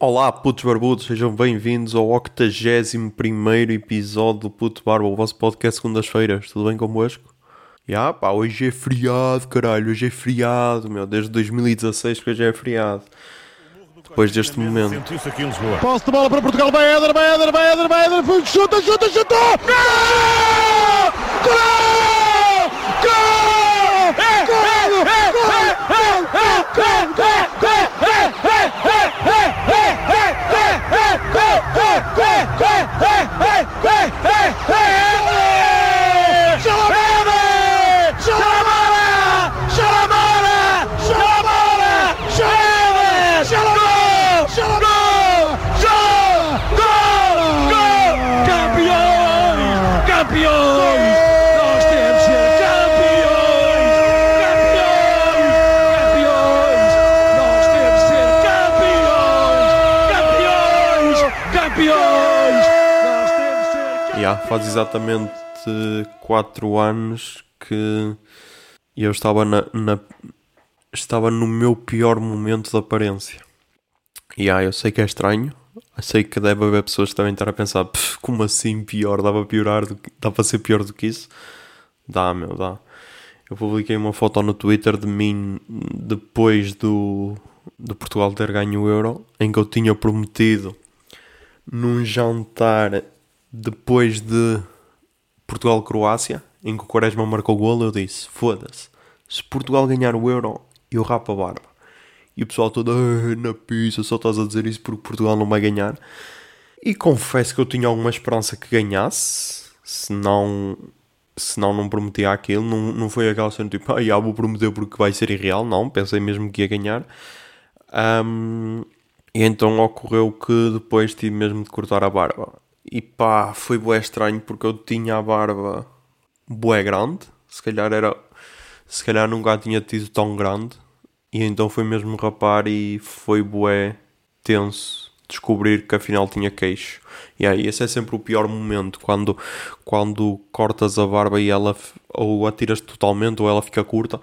Olá, putos barbudos, sejam bem-vindos ao 81 episódio do Puto Barba, o vosso podcast segundas-feiras. Tudo bem convosco? Ya, pá, hoje é feriado, caralho, hoje é feriado, meu, desde 2016 que hoje é feriado. Depois deste momento. Posse de bola para Portugal, vai Éder, vai Éder, vai Éder, vai foi, chuta, chuta, chuta! Gol! Gol! Gol! Gol! Gol! Gol! Gol! quê, quê, quê, quê, quê, quê, quê, quê, quê. Faz exatamente 4 anos que eu estava na, na- estava no meu pior momento de aparência. E ah, eu sei que é estranho, sei que deve haver pessoas que devem estar a pensar, "Pff, como assim pior? Dá para piorar, do que, dá para ser pior do que isso? Dá, meu, dá. Eu publiquei uma foto no Twitter de mim depois do, do Portugal ter ganho o Euro, em que eu tinha prometido num jantar depois de Portugal-Croácia, em que o Quaresma marcou o golo, eu disse: Foda-se, se Portugal ganhar o Euro, eu rapo a barba. E o pessoal todo, "Ah, na pizza, só estás a dizer isso porque Portugal não vai ganhar. E confesso que eu tinha alguma esperança que ganhasse, senão, senão não prometia aquilo. Não, não foi aquela cena tipo, ah, já vou prometer porque vai ser irreal. Não, pensei mesmo que ia ganhar. Ahm, e então ocorreu que depois tive mesmo de cortar a barba. E pá, foi bué estranho porque eu tinha a barba bué grande. Se calhar era. Se calhar nunca a tinha tido tão grande. E então foi mesmo rapar e foi bué tenso descobrir que afinal tinha queixo. E aí esse é sempre o pior momento quando, quando cortas a barba e ela ou a tiras totalmente ou ela fica curta.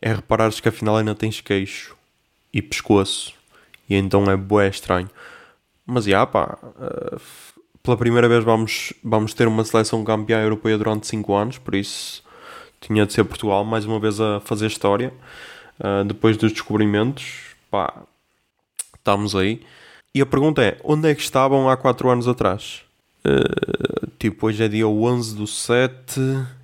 É reparares que afinal ainda tens queixo e pescoço. E então é bué estranho. Mas já pá, eh, pela primeira vez vamos, vamos ter uma seleção campeã europeia durante 5 anos, por isso tinha de ser Portugal mais uma vez a fazer história. Eh, depois dos descobrimentos, pá, estamos aí. E a pergunta é: onde é que estavam há 4 anos atrás? Eh, tipo, hoje é dia 11 do 7.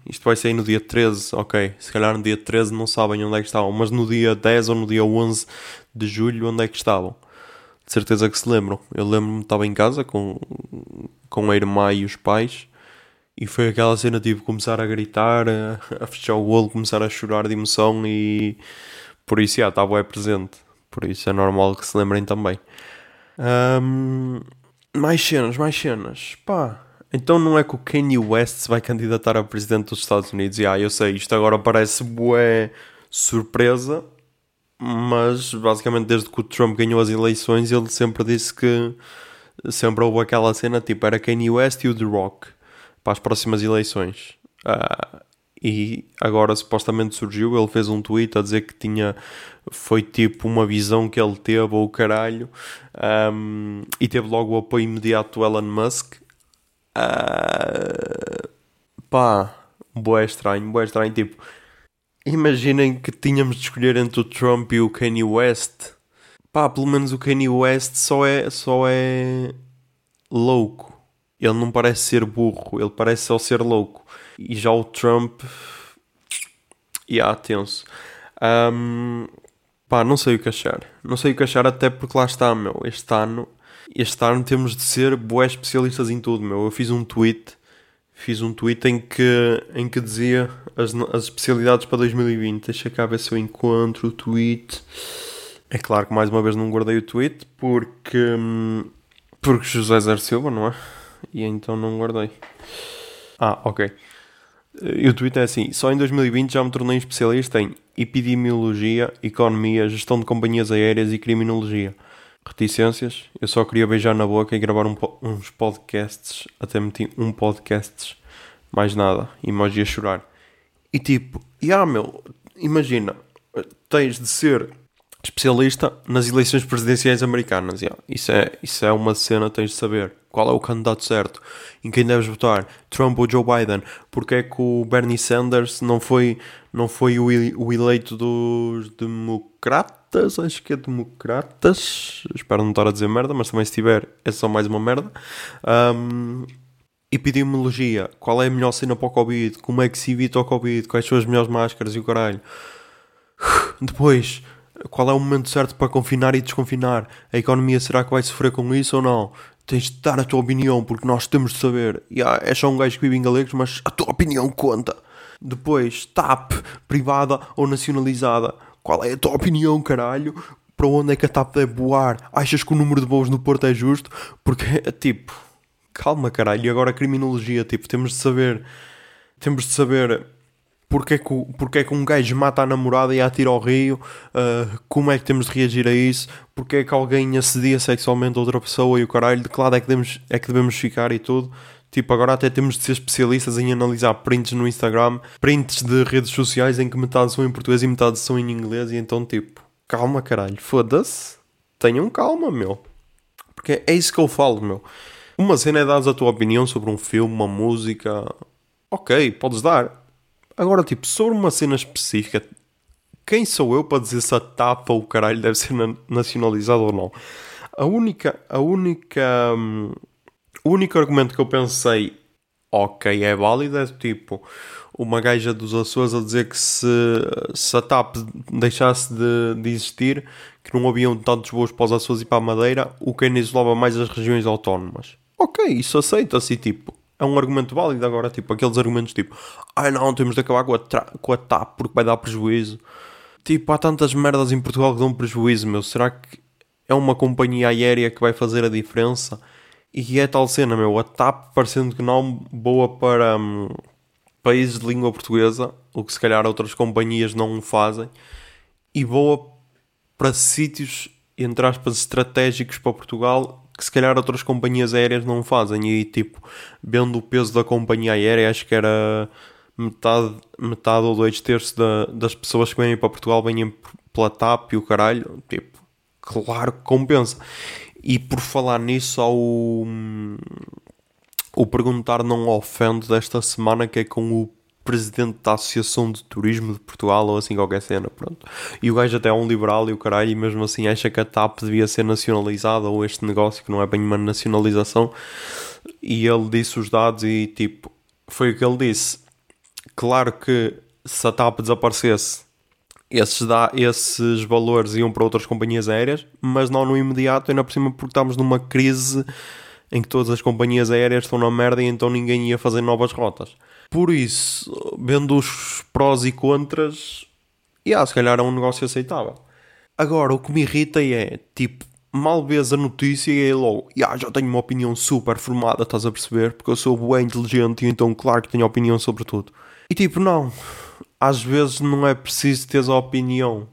Isto vai sair no dia 13. Ok, se calhar no dia 13 não sabem onde é que estavam, mas no dia 10 ou no dia 11 de julho, onde é que estavam? De certeza que se lembram. Eu lembro-me estava em casa com, com a irmã e os pais. E foi aquela cena tipo começar a gritar, a, fechar o olho, começar a chorar de emoção e por isso já estava é presente. Por isso é normal que se lembrem também. Ahm, mais cenas, mais cenas. Pá, então não é que o Kanye West se vai candidatar a presidente dos Estados Unidos? E ah, eu sei, isto agora parece bué surpresa, mas basicamente desde que o Trump ganhou as eleições ele sempre disse que sempre houve aquela cena tipo era Kanye West e o The Rock para as próximas eleições. Ah, e agora supostamente surgiu, ele fez um tweet a dizer que tinha foi tipo uma visão que ele teve ou caralho ahm, e teve logo o apoio imediato do Elon Musk. Ah, pá, boé estranho, boé estranho, tipo imaginem que tínhamos de escolher entre o Trump e o Kanye West. Pá, pelo menos o Kanye West só é, só é louco. Ele não parece ser burro, ele parece só ser louco. E já o Trump. E yeah, tenso. Ahm, pá, não sei o que achar. Não sei o que achar, até porque lá está, meu. Este ano, este ano temos de ser bué especialistas em tudo, meu. Eu fiz um tweet. Fiz um tweet em que, em que dizia as, as especialidades para 2020. Deixa cá ver se eu encontro o tweet. É claro que mais uma vez não guardei o tweet porque. Porque José Zer Silva, não é? E então não guardei. Ah, ok. E o tweet é assim: só em 2020 já me tornei especialista em epidemiologia, economia, gestão de companhias aéreas e criminologia. Reticências? Eu só queria beijar na boca e gravar um uns podcasts. Até meti um podcast, mais nada. Emoji a chorar. E tipo, e ah, meu, imagina, tens de ser especialista nas eleições presidenciais americanas. Yeah. Isso, é, isso é uma cena, tens de saber. Qual é o candidato certo? Em quem deves votar? Trump ou Joe Biden? Porque é que o Bernie Sanders não foi, não foi o, o eleito dos democratas? Acho que é democratas. Espero não estar a dizer merda, mas também se tiver é só mais uma merda. Um, epidemiologia. Qual é a melhor cena para o Covid? Como é que se evita o Covid? Quais são as melhores máscaras e o caralho? Depois, qual é o momento certo para confinar e desconfinar? A economia será que vai sofrer com isso ou não? Tens de dar a tua opinião, porque nós temos de saber. Yeah, é só um gajo que vive em galegos, mas a tua opinião conta. Depois, TAP, privada ou nacionalizada. Qual é a tua opinião, caralho? Para onde é que a TAP deve voar? Achas que o número de voos no Porto é justo? Porque, tipo, calma, caralho. E agora a criminologia, tipo, temos de saber. Temos de saber porque é, que, porque é que um gajo mata a namorada e a atira ao rio, uh, como é que temos de reagir a isso, porque é que alguém assedia sexualmente a outra pessoa e o caralho, de que lado é que, devemos, é que devemos ficar e tudo. Tipo, agora até temos de ser especialistas em analisar prints no Instagram, prints de redes sociais em que metade são em português e metade são em inglês, e então, tipo, calma caralho, foda-se, tenham calma, meu. Porque é isso que eu falo, meu. Uma cena é dar a tua opinião sobre um filme, uma música. Ok, podes dar Agora, tipo, sobre uma cena específica, quem sou eu para dizer se a tapa ou o caralho deve ser nacionalizado ou não? A única, a única, um, o único argumento que eu pensei, ok, é válido, é tipo, uma gaja dos Açores a dizer que se, se a TAP deixasse de, de existir, que não haviam tantos voos para os Açores e para a Madeira, o que ainda isolava mais as regiões autónomas. Ok, isso aceita-se, tipo, é um argumento válido agora, tipo, aqueles argumentos tipo, ai não, temos de acabar com a, com a TAP porque vai dar prejuízo. Tipo, há tantas merdas em Portugal que dão prejuízo, meu. Será que é uma companhia aérea que vai fazer a diferença? E é tal cena, meu. A TAP, parecendo que não, boa para hum, países de língua portuguesa, o que se calhar outras companhias não fazem, e boa para sítios, entre aspas, estratégicos para Portugal que se calhar outras companhias aéreas não fazem. E tipo, vendo o peso da companhia aérea, acho que era metade, metade ou dois terços da, das pessoas que vêm para Portugal vêm pela TAP e o caralho. Tipo, claro que compensa. E por falar nisso, ao o perguntar não ofende desta semana, que é com o presidente da Associação de Turismo de Portugal ou assim qualquer cena, pronto. E o gajo até é um liberal e o caralho, e mesmo assim acha que a TAP devia ser nacionalizada ou este negócio que não é bem uma nacionalização. E ele disse os dados e tipo, foi o que ele disse. Claro que se a TAP desaparecesse, esses, da, esses valores iam para outras companhias aéreas, mas não no imediato, ainda por cima porque estamos numa crise em que todas as companhias aéreas estão na merda e então ninguém ia fazer novas rotas. Por isso, vendo os prós e contras, yeah, se calhar é um negócio aceitável. Agora, o que me irrita é, tipo, mal vês a notícia e é logo, yeah, já tenho uma opinião super formada, estás a perceber? Porque eu sou bem inteligente e então, claro que tenho opinião sobre tudo. E tipo, não. Às vezes não é preciso teres a opinião.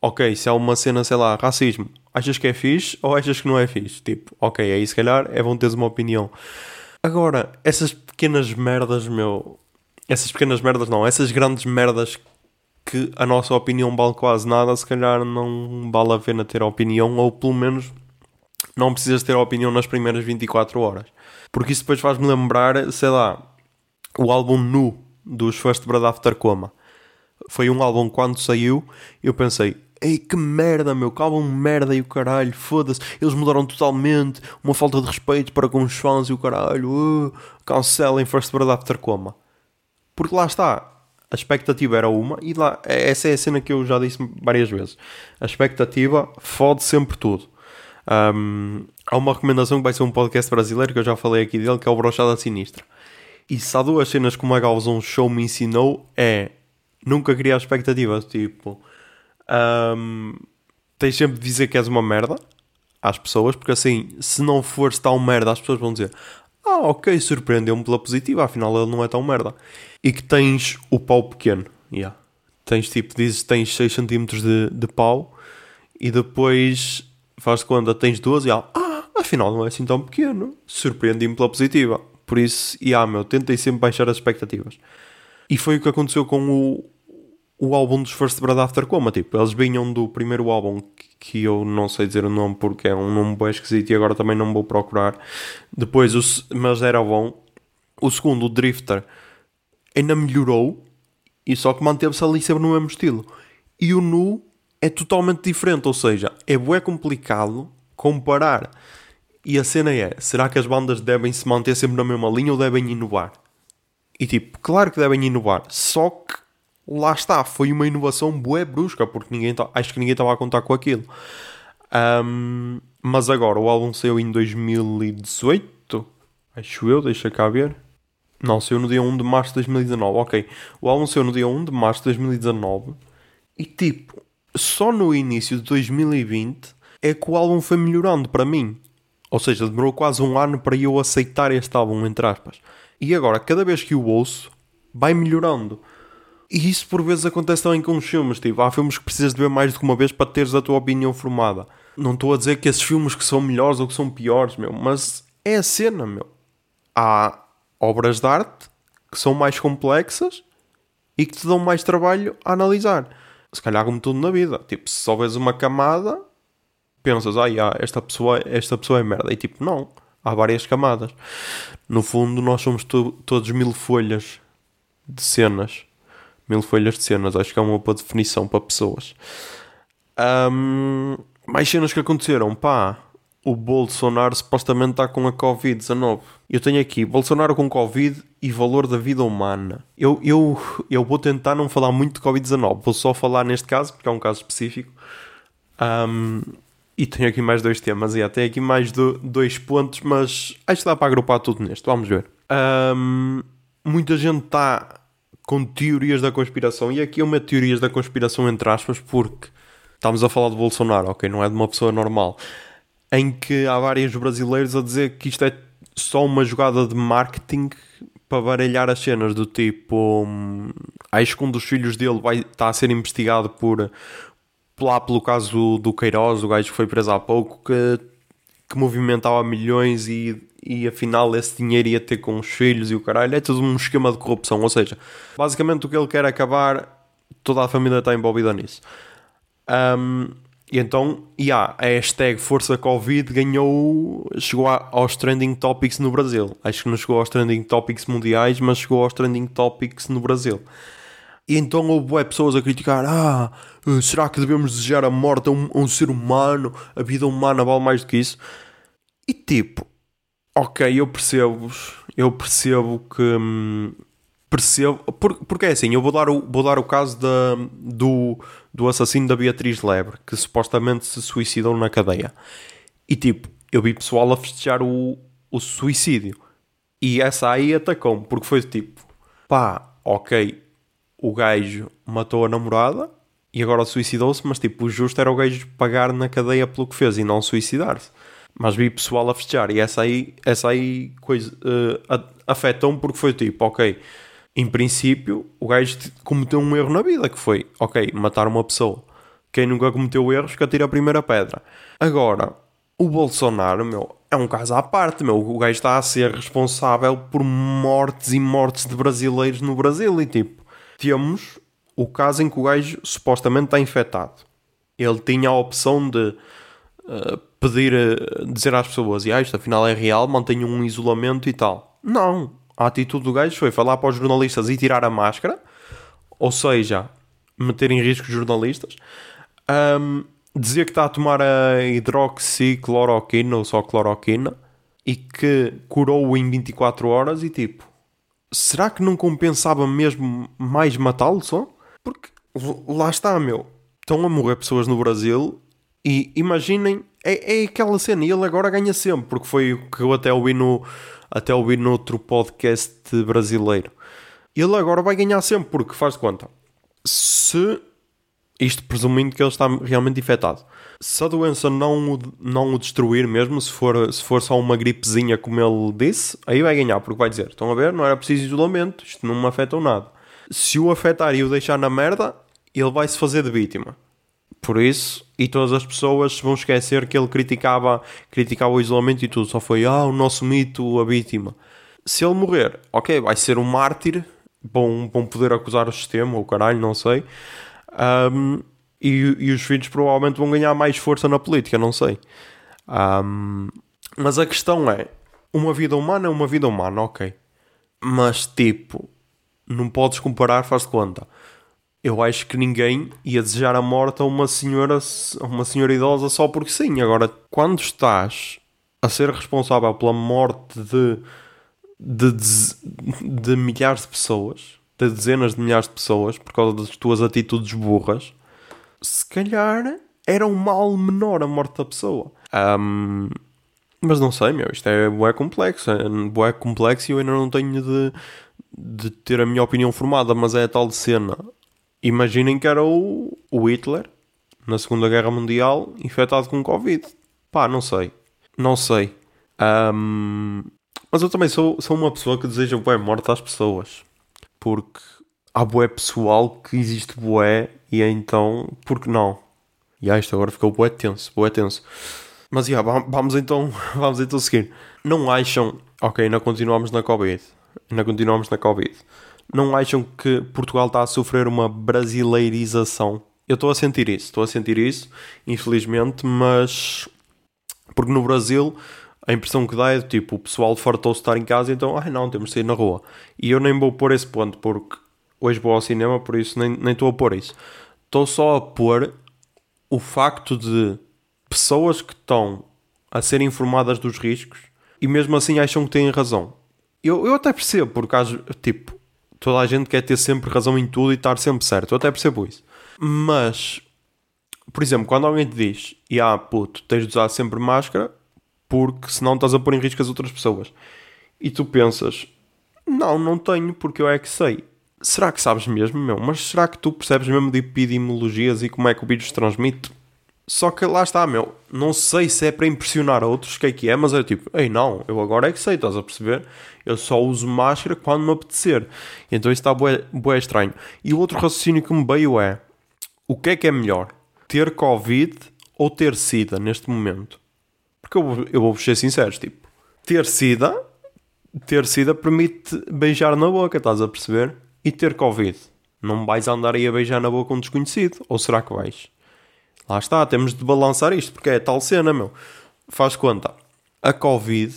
Ok, se há uma cena, sei lá, racismo, achas que é fixe ou achas que não é fixe? Tipo, ok, aí se calhar é bom teres uma opinião. Agora, essas pequenas merdas, meu. Essas pequenas merdas não, essas grandes merdas que a nossa opinião vale quase nada, se calhar não vale a pena ter opinião, ou pelo menos não precisas ter opinião nas primeiras 24 horas. Porque isso depois faz-me lembrar, sei lá, o álbum Nu dos First Blood After Coma. Foi um álbum quando saiu, eu pensei, Ei, que merda, meu, calma merda e o caralho, foda-se, eles mudaram totalmente, uma falta de respeito para com os fãs e o caralho, uh, cancelem First Blood After Coma. Porque lá está, a expectativa era uma, e lá, essa é a cena que eu já disse várias vezes. A expectativa fode sempre tudo. Um, há uma recomendação que vai ser um podcast brasileiro que eu já falei aqui dele, que é o Brochada Sinistra. E se há duas cenas que o Magalzão Show me ensinou, é nunca criar expectativas, tipo um, tens sempre de dizer que és uma merda às pessoas, porque assim, se não fores tão merda, as pessoas vão dizer: Ah, ok, surpreendeu-me pela positiva, afinal ele não é tão merda. E que tens o pau pequeno, yeah. tens tipo, dizes tens 6 cm de, de pau e depois faz quando tens 12 e ah, afinal não é assim tão pequeno, surpreendi-me pela positiva. Por isso, yeah, meu, tentei sempre baixar as expectativas. E foi o que aconteceu com o, o álbum dos First Blood After Coma. Tipo, eles vinham do primeiro álbum que eu não sei dizer o nome porque é um nome bem esquisito e agora também não vou procurar. Depois, o, mas era bom. O segundo, o Drifter, ainda melhorou e só que manteve-se ali sempre no mesmo estilo. E o Nu é totalmente diferente, ou seja, é bué complicado comparar. E a cena é, será que as bandas devem se manter sempre na mesma linha ou devem inovar? E tipo, claro que devem inovar, só que lá está, foi uma inovação bué brusca, porque ninguém tá, acho que ninguém estava a contar com aquilo. Um, mas agora, o álbum saiu em 2018, acho eu, deixa cá ver. Não, saiu no dia 1 de março de 2019, ok. O álbum saiu no dia 1 de março de 2019 e tipo, só no início de 2020 é que o álbum foi melhorando para mim. Ou seja, demorou quase um ano para eu aceitar este álbum, entre aspas. E agora, cada vez que o ouço, vai melhorando. E isso por vezes acontece também com os filmes. Tipo, há filmes que precisas de ver mais do que uma vez para teres a tua opinião formada. Não estou a dizer que esses filmes que são melhores ou que são piores, meu, mas é a cena, meu. Há obras de arte que são mais complexas e que te dão mais trabalho a analisar. Se calhar como tudo na vida. Tipo, se só vês uma camada, pensas, ah, esta, pessoa, esta pessoa é merda. E tipo, não. Há várias camadas. No fundo, nós somos to todos mil folhas de cenas. Mil folhas de cenas. Acho que é uma boa definição para pessoas. Um, mais cenas que aconteceram. Pá, o Bolsonaro supostamente está com a Covid-19. Eu tenho aqui Bolsonaro com Covid e valor da vida humana. Eu, eu, eu vou tentar não falar muito de Covid-19, vou só falar neste caso, porque é um caso específico. Um, e tenho aqui mais dois temas, e até aqui mais do, dois pontos, mas acho que dá para agrupar tudo neste. Vamos ver. Um, muita gente está com teorias da conspiração, e aqui eu meto teorias da conspiração entre aspas, porque estamos a falar de Bolsonaro, ok? Não é de uma pessoa normal. Em que há vários brasileiros a dizer que isto é só uma jogada de marketing para baralhar as cenas do tipo hum, acho que um dos filhos dele vai estar tá a ser investigado por lá pelo caso do, Queiroz, o gajo que foi preso há pouco, que, que movimentava milhões e, e afinal esse dinheiro ia ter com os filhos e o caralho. É tudo um esquema de corrupção. Ou seja, basicamente o que ele quer acabar, toda a família está envolvida nisso. Um, e então, yeah, a hashtag Força Covid ganhou, chegou aos trending topics no Brasil. Acho que não chegou aos trending topics mundiais, mas chegou aos trending topics no Brasil. E então houve pessoas a criticar: ah, eh, será que devemos desejar a morte a um, a um ser humano? A vida humana vale mais do que isso? E tipo, ok, eu percebo-vos, eu percebo que. Hum, percebo. Por, porque é assim, eu vou dar o, vou dar o caso da, do, do assassino da Beatriz Lebre, que supostamente se suicidou na cadeia. E tipo, eu vi pessoal a festejar o, o suicídio. E essa aí atacou-me, porque foi tipo, pá, ok, o gajo matou a namorada e agora suicidou-se, mas tipo, o justo era o gajo pagar na cadeia pelo que fez e não suicidar-se. Mas vi pessoal a festejar e essa aí, essa aí coisa uh, afetou-me porque foi tipo, ok, em princípio o gajo cometeu um erro na vida que foi, ok, matar uma pessoa. Quem nunca cometeu erros que atira a primeira pedra. Agora, o Bolsonaro, meu, é um caso à parte, meu. O gajo está a ser responsável por mortes e mortes de brasileiros no Brasil e tipo, temos o caso em que o gajo supostamente está infectado. Ele tinha a opção de uh, pedir, uh, dizer às pessoas: ah, isto afinal é real, mantenham um isolamento e tal. Não. A atitude do gajo foi falar para os jornalistas e tirar a máscara, ou seja, meter em risco os jornalistas. Um, dizia que está a tomar a hidroxicloroquina ou só cloroquina e que curou-o em 24 horas e tipo, será que não compensava mesmo mais matá-lo só? Porque lá está, meu. Estão a morrer pessoas no Brasil e imaginem, é, é aquela cena e ele agora ganha sempre, porque foi o que eu até ouvi no, até ouvi no outro podcast brasileiro. Ele agora vai ganhar sempre, porque faz de conta. Se isto presumindo que ele está realmente infectado. Se a doença não o, não o destruir mesmo, se for, se for só uma gripezinha como ele disse, aí vai ganhar, porque vai dizer, estão a ver, não era preciso isolamento, isto não me afetou nada. Se o afetar e o deixar na merda, ele vai se fazer de vítima. Por isso, e todas as pessoas vão esquecer que ele criticava, criticava o isolamento e tudo, só foi, ah, o nosso mito, a vítima. Se ele morrer, ok, vai ser um mártir vão, vão poder acusar o sistema, ou caralho, não sei. Um, e, e, os filhos provavelmente vão ganhar mais força na política, não sei. Um, mas a questão é: uma vida humana é uma vida humana, ok. Mas tipo, não podes comparar, faz de conta. Eu acho que ninguém ia desejar a morte a uma senhora, a uma senhora idosa só porque sim. Agora, quando estás a ser responsável pela morte de, de, de, de milhares de pessoas, de dezenas de milhares de pessoas, por causa das tuas atitudes burras, se calhar era um mal menor a morte da pessoa. Um, mas não sei, meu, isto é bué complexo. É bué complexo e eu ainda não tenho de, de ter a minha opinião formada, mas é a tal cena. Imaginem que era o, o Hitler, na Segunda Guerra Mundial, infectado com Covid. Pá, não sei. Não sei. Um, mas eu também sou, sou uma pessoa que deseja bué morte às pessoas. Porque há bué pessoal que existe bué e então, por que não? E ah, isto agora ficou bué tenso, bué tenso. Mas yeah, vamos então, vamos então seguir. Não acham, ok, ainda continuamos na Covid, ainda continuamos na Covid. Não acham que Portugal está a sofrer uma brasileirização? Eu estou a sentir isso, estou a sentir isso, infelizmente, mas porque no Brasil a impressão que dá é tipo, o pessoal fartou-se estar em casa, então, ai não, temos de sair na rua. E eu nem vou pôr esse ponto, porque hoje vou ao cinema, por isso nem, nem estou a pôr isso. Estou só a pôr o facto de pessoas que estão a ser informadas dos riscos e mesmo assim acham que têm razão. Eu, eu até percebo, porque tipo, toda a gente quer ter sempre razão em tudo e estar sempre certo. Eu até percebo isso. Mas, por exemplo, quando alguém te diz, e ah, puto, tens de usar sempre máscara porque senão estás a pôr em risco as outras pessoas. E tu pensas, não, não tenho porque eu é que sei. Será que sabes mesmo, meu? Mas será que tu percebes mesmo de epidemiologias e como é que o vírus transmite? Só que lá está, meu. Não sei se é para impressionar outros, o que é que é, mas é tipo, ei, não, eu agora é que sei, estás a perceber? Eu só uso máscara quando me apetecer. Então isso está bué, bué estranho. E o outro raciocínio que me veio é: o que é que é melhor? Ter Covid ou ter SIDA neste momento? Porque eu, eu vou ser sincero, tipo, ter SIDA, ter SIDA permite beijar na boca, estás a perceber? E ter Covid. Não vais andar aí a beijar na boca um desconhecido? Ou será que vais? Lá está, temos de balançar isto, porque é tal cena, meu. Faz conta. A Covid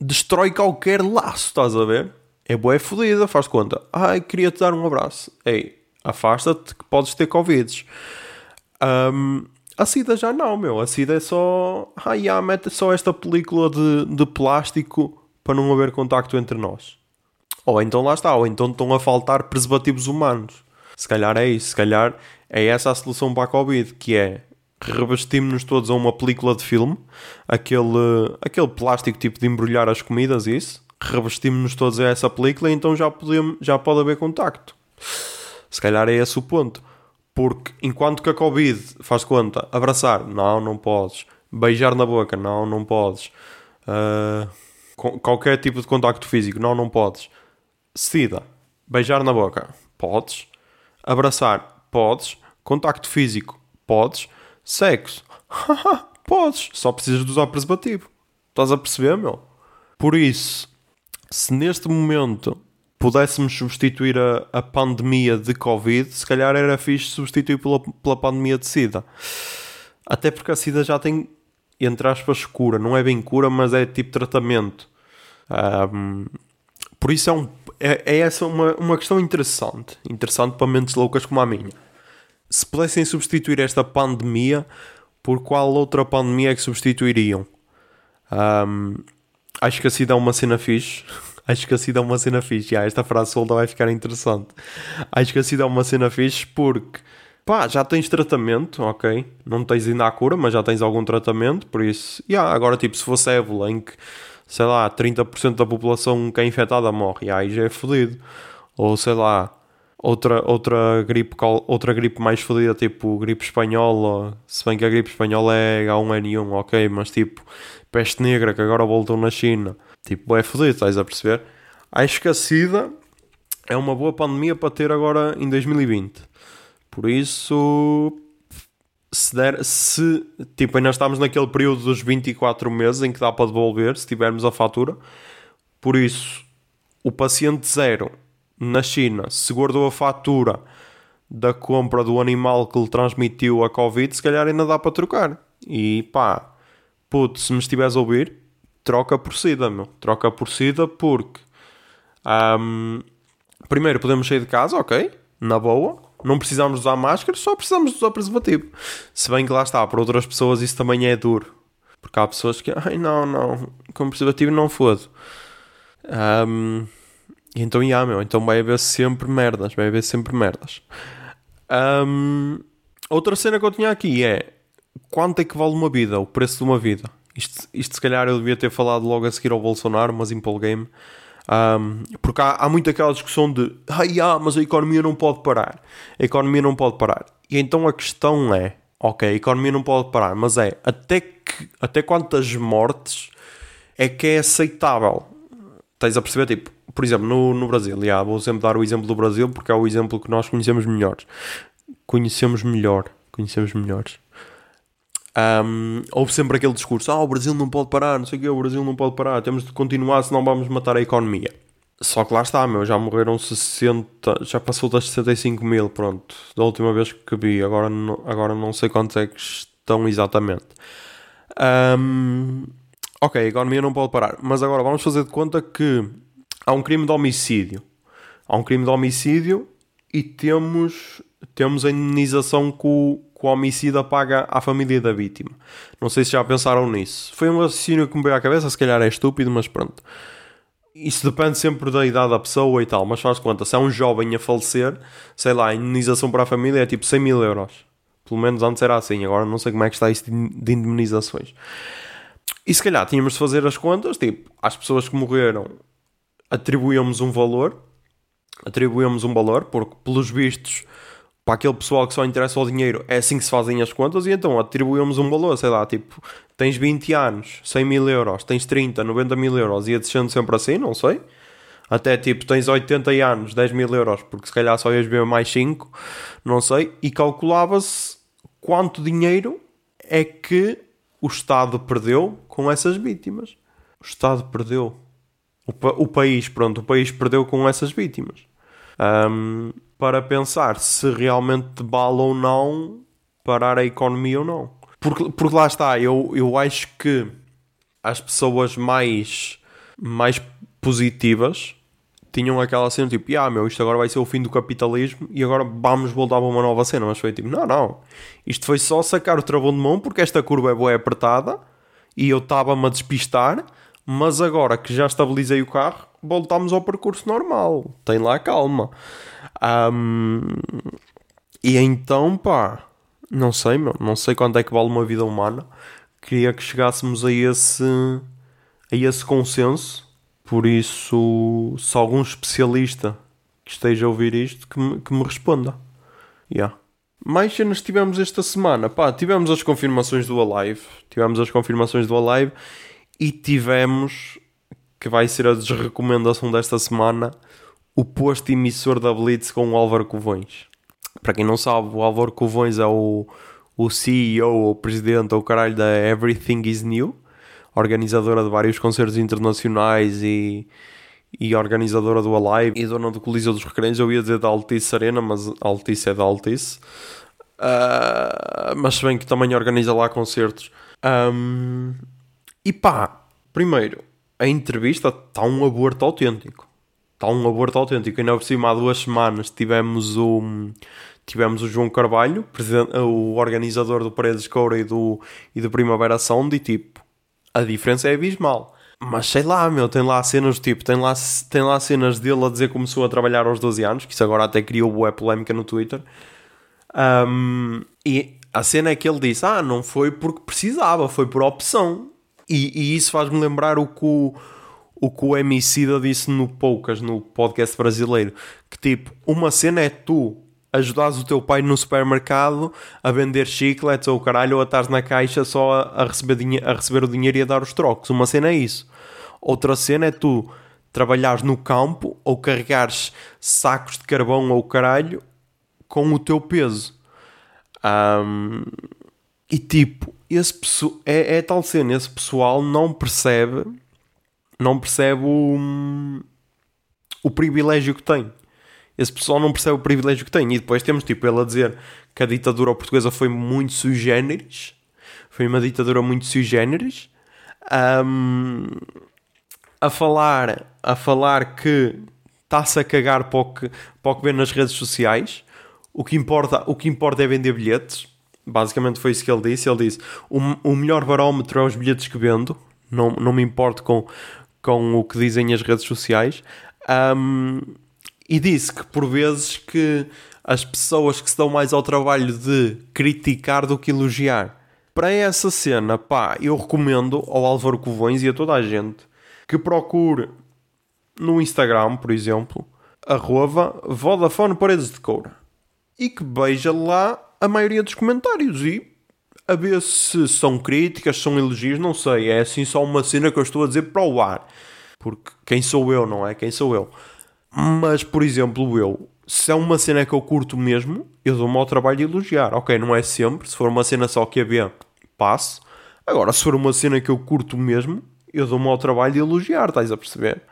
destrói qualquer laço, estás a ver? É boa, é fodida, faz conta. Ai, queria-te dar um abraço. Ei, afasta-te que podes ter Covid. Um, a SIDA já não, meu. A SIDA é só. Ai, ah, mete só esta película de, de plástico para não haver contacto entre nós. Ou então lá está, ou então estão a faltar preservativos humanos. Se calhar é isso, se calhar é essa a solução para a Covid, que é revestimos-nos todos a uma película de filme, aquele, aquele plástico tipo de embrulhar as comidas, isso, revestimos-nos todos a essa película e então já, podemos, já pode haver contacto. Se calhar é esse o ponto. Porque enquanto que a Covid faz conta, abraçar, não, não podes. Beijar na boca, não, não podes. Uh, qualquer tipo de contacto físico, não, não podes. SIDA, beijar na boca, podes. Abraçar, podes. Contacto físico, podes. Sexo, podes. Só precisas de usar preservativo. Estás a perceber, meu? Por isso, se neste momento pudéssemos substituir a, a pandemia de Covid, se calhar era fixe substituir pela, pela pandemia de SIDA. Até porque a SIDA já tem, entre aspas, cura. Não é bem cura, mas é tipo tratamento. Um, por isso é, um, é, é, essa uma, uma questão interessante. Interessante para mentes loucas como a minha. Se pudessem substituir esta pandemia, por qual outra pandemia é que substituiriam? Um, acho que assim dá uma cena fixe. acho que assim dá uma cena fixe. Ah, esta frase solta vai ficar interessante. Acho que assim dá uma cena fixe porque pá, já tens tratamento, ok? Não tens ainda a cura, mas já tens algum tratamento, por isso, yeah, agora tipo, se fosse ébola em que sei lá, 30% da população que é infectada morre, aí já é fodido. Ou sei lá, outra, outra, gripe, outra gripe mais fodida, tipo gripe espanhola, se bem que a gripe espanhola é H1N1, ok, mas tipo peste negra que agora voltou na China, tipo é fodido, estás a perceber? A SIDA é uma boa pandemia para ter agora em 2020. Por isso, se der, se tipo, ainda estamos naquele período dos 24 meses em que dá para devolver se tivermos a fatura, por isso o paciente zero na China se guardou a fatura da compra do animal que lhe transmitiu a Covid, se calhar ainda dá para trocar. E pá, puto, se me estiveres a ouvir, troca por SIDA, meu. Troca por SIDA porque. Um, primeiro, podemos sair de casa, ok? Na boa. Não precisamos usar máscara, só precisamos usar preservativo. Se bem que lá está, para outras pessoas isso também é duro. Porque há pessoas que, ai não, não, com preservativo não fodo. Um, então, já, meu, então vai haver sempre merdas, vai haver sempre merdas. Um, outra cena que eu tinha aqui é quanto é que vale uma vida, o preço de uma vida. Isto, isto se calhar eu devia ter falado logo a seguir ao Bolsonaro, mas empolguei-me. Um, porque há, há muito aquela discussão de ah, mas a economia não pode parar. A economia não pode parar. E então a questão é: ok, a economia não pode parar, mas é até, que, até quantas mortes é que é aceitável? Tens a perceber? Tipo, por exemplo, no, no Brasil, yeah, vou sempre dar o exemplo do Brasil porque é o exemplo que nós conhecemos melhor. Conhecemos melhor. Conhecemos melhores. Um, houve sempre aquele discurso: ah, o Brasil não pode parar, não sei o que, o Brasil não pode parar, temos de continuar, senão vamos matar a economia. Só que lá está, meu, já morreram 60, já passou das 65 mil, pronto, da última vez que vi, agora não, agora não sei quantos é que estão exatamente. Um, ok, a economia não pode parar, mas agora vamos fazer de conta que há um crime de homicídio. Há um crime de homicídio e temos, temos a indenização que o, que o homicida paga à família da vítima. Não sei se já pensaram nisso. Foi um raciocínio que me veio à cabeça, se calhar é estúpido, mas pronto. Isso depende sempre da idade da pessoa e tal, mas faz conta, se é um jovem a falecer, sei lá, a indenização para a família é tipo 100 mil euros. Pelo menos antes era assim, agora não sei como é que está isso de indemnizações. E se calhar tínhamos de fazer as contas, tipo, às pessoas que morreram atribuíamos um valor, atribuíamos um valor, porque pelos vistos para aquele pessoal que só interessa o dinheiro, é assim que se fazem as contas, e então atribuímos um valor, sei lá, tipo, tens 20 anos, 100 mil euros, tens 30, 90 mil euros, ia descendo sempre assim, não sei. Até tipo, tens 80 anos, 10 mil euros, porque se calhar só ias ver mais 5, não sei, e calculava-se quanto dinheiro é que o Estado perdeu com essas vítimas. O Estado perdeu. O, pa o país, pronto, o país perdeu com essas vítimas. Um, para pensar se realmente vale ou não parar a economia ou não. Porque, porque lá está, eu, eu acho que as pessoas mais, mais positivas tinham aquela cena tipo, ah meu, isto agora vai ser o fim do capitalismo e agora vamos voltar para uma nova cena. Mas foi tipo, não, não, isto foi só sacar o travão de mão porque esta curva é boa apertada e eu estava-me a despistar, mas agora que já estabilizei o carro, voltamos ao percurso normal. Tem lá calma. Um, e então, pá, não sei, meu, não sei quanto é que vale uma vida humana. Queria que chegássemos a esse, a esse consenso. Por isso, se algum especialista que esteja a ouvir isto, que me, que me responda. Yeah. Mais cenas tivemos esta semana. Pá, tivemos as confirmações do Alive. Tivemos as confirmações do Alive e tivemos que vai ser a desrecomendação desta semana o posto emissor da Blitz com o Álvaro Covões. Para quem não sabe, o Álvaro Covões é o, o CEO, o presidente, ou caralho da Everything is New, organizadora de vários concertos internacionais e, e organizadora do Alive e dona do Coliseu dos Recreios. Eu ia dizer da Altice Arena, mas Altice é da Altice. Uh, mas se bem que também organiza lá concertos. Um, e pá, primeiro, a entrevista está um aborto autêntico está um aborto autêntico. Na por cima, há duas semanas, tivemos o, tivemos o João Carvalho, o organizador do Paredes Coura e do, e do Primavera Sound, e tipo, a diferença é abismal. Mas sei lá, meu, tem lá cenas tipo, tem lá, tem lá cenas dele a dizer que começou a trabalhar aos 12 anos, que isso agora até criou boa polémica no Twitter. Um, e a cena é que ele disse: Ah, não foi porque precisava, foi por opção. E, e isso faz-me lembrar o que o o que o Emicida disse no Poucas, no podcast brasileiro, que tipo, uma cena é tu ajudares o teu pai no supermercado a vender chicletes ou caralho, ou a estás na caixa só a, a, receber a receber o dinheiro e a dar os trocos. Uma cena é isso. Outra cena é tu trabalhares no campo ou carregares sacos de carvão ou caralho com o teu peso. Um, e tipo, esse é, é tal cena, esse pessoal não percebe não percebe o, o privilégio que tem. Esse pessoal não percebe o privilégio que tem. E depois temos tipo ele a dizer que a ditadura portuguesa foi muito sui generis. Foi uma ditadura muito sui generis. Um, a falar, a falar que está-se a cagar para o, que, para o que vê nas redes sociais. O que importa, o que importa é vender bilhetes. Basicamente foi isso que ele disse. Ele disse: o, o melhor barómetro é os bilhetes que vendo. Não, não me importo com, com o que dizem as redes sociais. Um, e disse que por vezes que as pessoas que se dão mais ao trabalho de criticar do que elogiar. Para essa cena, pá, eu recomendo ao Álvaro Covões e a toda a gente que procure no Instagram, por exemplo, arroba Vodafone Paredes de Coura e que veja lá a maioria dos comentários e a ver se são críticas, são elogios, não sei. É assim só uma cena que eu estou a dizer para o ar. Porque quem sou eu, não é? Quem sou eu? Mas, por exemplo, eu, se é uma cena que eu curto mesmo, eu dou-me ao trabalho de elogiar. Ok, não é sempre. Se for uma cena só que a ver, passo. Agora, se for uma cena que eu curto mesmo, eu dou-me ao trabalho de elogiar, estás a perceber?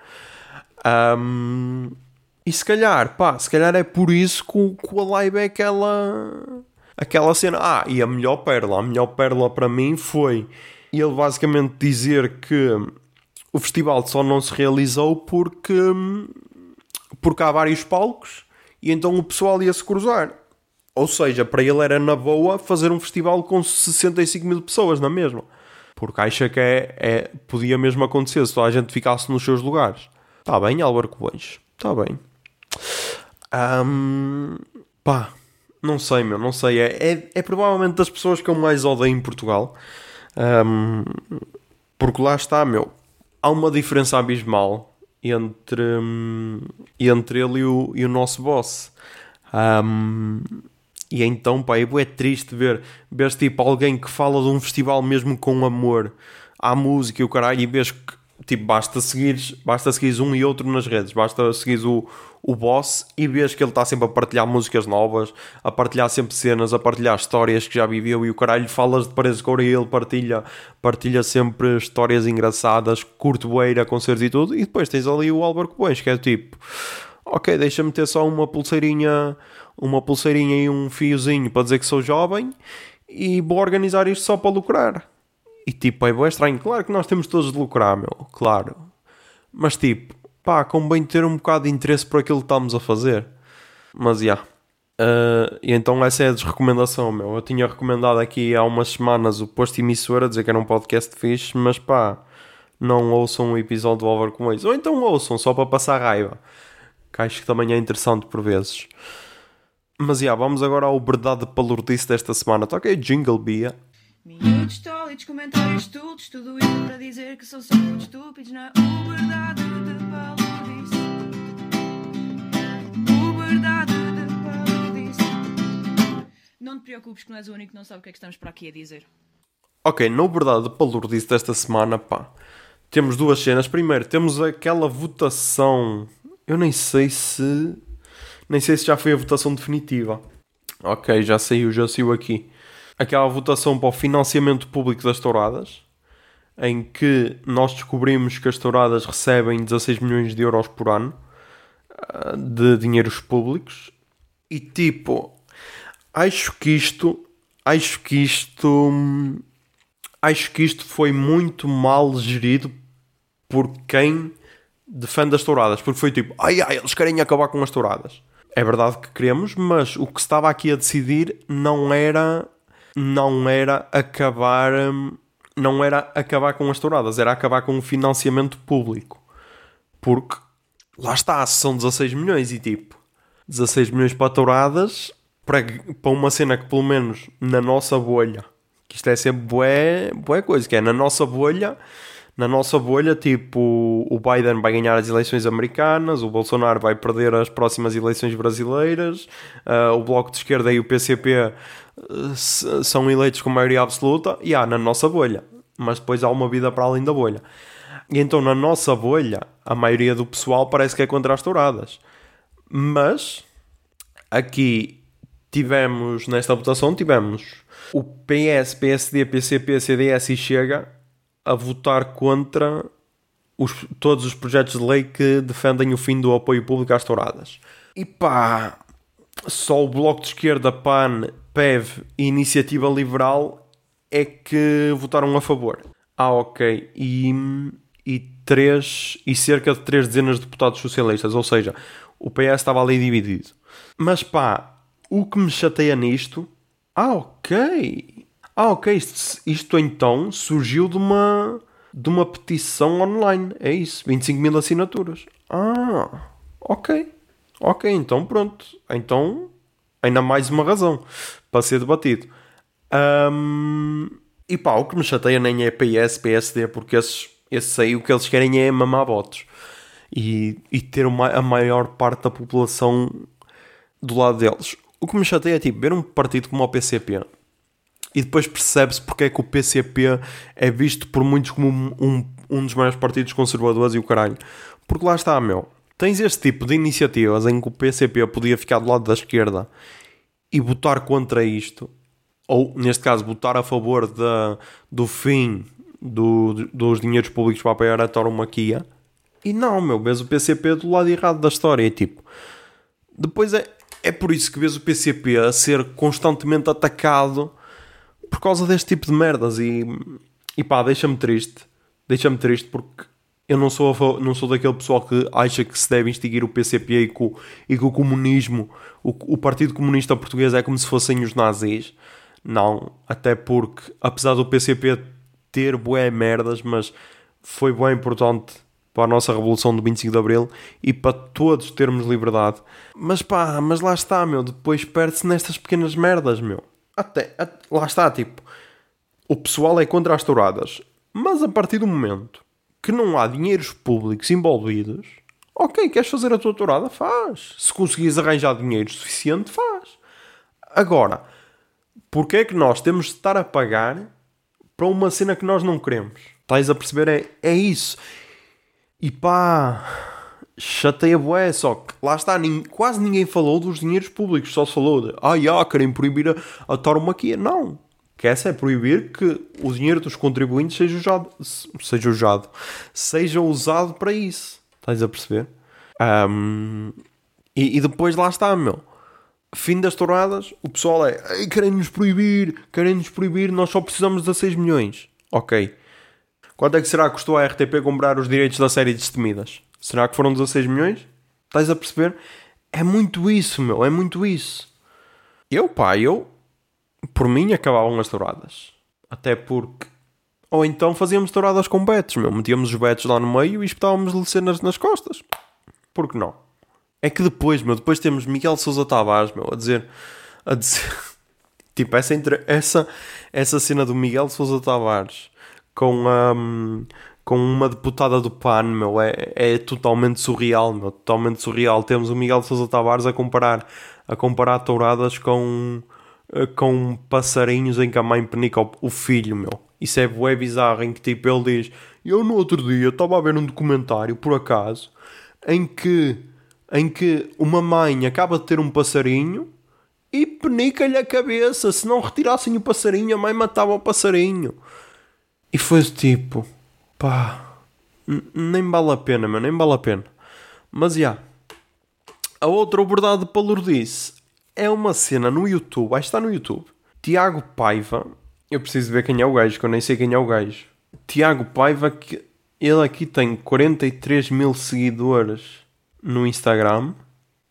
Um, e se calhar, pá, se calhar é por isso que, que a live é aquela. Aquela cena. Ah, e a melhor pérola. A melhor pérola para mim foi ele basicamente dizer que o festival só não se realizou porque, porque há vários palcos e então o pessoal ia se cruzar. Ou seja, para ele era na boa fazer um festival com 65 mil pessoas, na mesma. Porque acha que é, é, podia mesmo acontecer se toda a gente ficasse nos seus lugares. Está bem, Álvaro Covões. Está bem. Um, pá, não sei, meu, não sei. É, é, é, provavelmente das pessoas que eu mais odeio em Portugal. Um, porque lá está, meu há uma diferença abismal entre, hum, entre ele e o, e o nosso boss. Um, e então, pá, é triste ver, ver tipo alguém que fala de um festival mesmo com amor à música e o caralho, e vês que tipo, basta seguires, basta seguires um e outro nas redes, basta seguires o, o boss e vês que ele está sempre a partilhar músicas novas, a partilhar sempre cenas, a partilhar histórias que já viveu e o caralho falas de Paredes e ele partilha, partilha sempre histórias engraçadas, curto beira, concertos e tudo, e depois tens ali o Álvaro Cobões, que é tipo, ok, deixa-me ter só uma pulseirinha, uma pulseirinha e um fiozinho para dizer que sou jovem e vou organizar isto só para lucrar. E tipo, é bem estranho. Claro que nós temos todos de lucrar, meu. Claro. Mas tipo, pá, convém ter um bocado de interesse por aquilo que estamos a fazer. Mas já. Yeah. Uh, e então essa é a desrecomendação, meu. Eu tinha recomendado aqui há umas semanas o Posto Emissora, dizer que era um podcast fixe, mas pá, não ouçam um episódio do Over com eles. Ou então ouçam, só para passar raiva. Que acho que também é interessante por vezes. Mas já, yeah, vamos agora ao verdade palurdice desta semana. Toca Jingle Bia. Minutos tólidos, comentários tudos, tudo isso para dizer que são só muito estúpidos na verdade de palurdice. verdade de palurdice. Não te preocupes que não és o único que não sabe o que é que estamos para aqui a dizer. Ok, na verdade de palurdice desta semana, pá, temos duas cenas. Primeiro, temos aquela votação. Eu nem sei se. Nem sei se já foi a votação definitiva. Ok, já saiu, já saiu aqui aquela votação para o financiamento público das touradas, em que nós descobrimos que as touradas recebem 16 milhões de euros por ano ah, de dinheiros públicos. E tipo acho que isto acho que isto acho que isto foi muito mal gerido por quem defende as touradas. Porque foi tipo ai ai eles querem acabar com as touradas. É verdade que queremos mas o que estava aqui a decidir não era não era acabar hum, não era acabar com as touradas, era acabar com o financiamento público. Porque lá está, são 16 milhões e tipo 16 milhões para touradas para, para uma cena que pelo menos na nossa bolha, que isto é sempre bué coisa, que é na nossa bolha na nossa bolha, tipo, o Biden vai ganhar as eleições americanas, o Bolsonaro vai perder as próximas eleições brasileiras, uh, o Bloco de Esquerda e o PCP são eleitos com maioria absoluta, e há na nossa bolha. Mas depois há uma vida para além da bolha. E então, na nossa bolha, a maioria do pessoal parece que é contra as touradas. Mas, aqui tivemos, nesta votação, tivemos o PS, PSD, PCP, CDS e Chega a votar contra os, todos os projetos de lei que defendem o fim do apoio público às touradas. E pá, só o Bloco de Esquerda, PAN, PEV e Iniciativa Liberal é que votaram a favor. Ah, ok. E, e, três, e cerca de três dezenas de deputados socialistas, ou seja, o PS estava ali dividido. Mas pá, o que me chateia nisto. Ah, ok. Ah, ok. Isto, isto então surgiu de uma, de uma petição online. É isso. 25 mil assinaturas. Ah, ok. Ok, então pronto. Então, ainda mais uma razão para ser debatido. Um, e pá, o que me chateia nem é PS, PSD, porque esses, esses aí o que eles querem é mamar votos. E, e ter uma, a maior parte da população do lado deles. O que me chateia é tipo ver um partido como o PCP e depois percebe-se porque é que o PCP é visto por muitos como um, um, um dos maiores partidos conservadores e o caralho. Porque lá está, meu. Tens este tipo de iniciativas em que o PCP podia ficar do lado da esquerda e votar contra isto, ou neste caso, votar a favor da, do fim do, dos dinheiros públicos para apoiar a tauromaquia. E não, meu, vês o PCP do lado errado da história. tipo, depois é, é por isso que vês o PCP a ser constantemente atacado por causa deste tipo de merdas. E, e pá, deixa-me triste. Deixa-me triste porque eu não sou, não sou daquele pessoal que acha que se deve extinguir o PCP e que o, e que o comunismo, o, o Partido Comunista Português é como se fossem os nazis. Não, até porque, apesar do PCP ter bué merdas, mas foi bem importante para a nossa Revolução do 25 de Abril e para todos termos liberdade. Mas pá, mas lá está, meu, depois perde-se nestas pequenas merdas, meu. Até, lá está, tipo, o pessoal é contra as touradas, mas a partir do momento que não há dinheiros públicos envolvidos, ok, queres fazer a tua tourada? Faz. Se conseguires arranjar dinheiro suficiente, faz. Agora, porque é que nós temos de estar a pagar para uma cena que nós não queremos? Estás a perceber? É, é isso. E pá, chateia bué, só que lá está, quase ninguém falou dos dinheiros públicos, só se falou de, ah, já, querem proibir a, a tauromaquia. Não, que essa é proibir que o dinheiro dos contribuintes seja usado, seja usado, seja usado para isso. Estás a perceber? Um, e, e, depois lá está, meu. Fim das touradas, o pessoal é querem-nos proibir, querem-nos proibir, nós só precisamos de 6 milhões. Ok. Quanto é que será que custou a RTP comprar os direitos da série Destemidas? Será que foram 16 milhões? Estás a perceber? É muito isso, meu, é muito isso. Eu, pá, eu por mim acabavam as touradas. Até porque. Ou então fazíamos touradas com betos, meu. Metíamos os betos lá no meio e espetávamos-lhe cenas nas costas. Por que não? É que depois, meu, depois temos Miguel Sousa Tavares, meu, a dizer. A dizer. tipo, essa, essa, essa cena do Miguel Sousa Tavares com a. Um, com uma deputada do PAN, meu, é, é totalmente surreal, meu, totalmente surreal. Temos o Miguel Sousa Tavares a comparar, a comparar touradas com, com passarinhos em que a mãe penica o filho, meu. Isso é bué bizarro, em que tipo ele diz eu no outro dia estava a ver um documentário, por acaso, em que, em que uma mãe acaba de ter um passarinho e penica-lhe a cabeça. Se não retirassem o passarinho, a mãe matava o passarinho. E foi tipo, pá, nem vale a pena, meu, nem vale a pena. Mas já. Yeah. A outra abordada para Lourdes é uma cena no YouTube, que está no YouTube. Tiago Paiva, eu preciso ver quem é o gajo, que eu nem sei quem é o gajo. Tiago Paiva, que ele aqui tem 43 mil seguidores no Instagram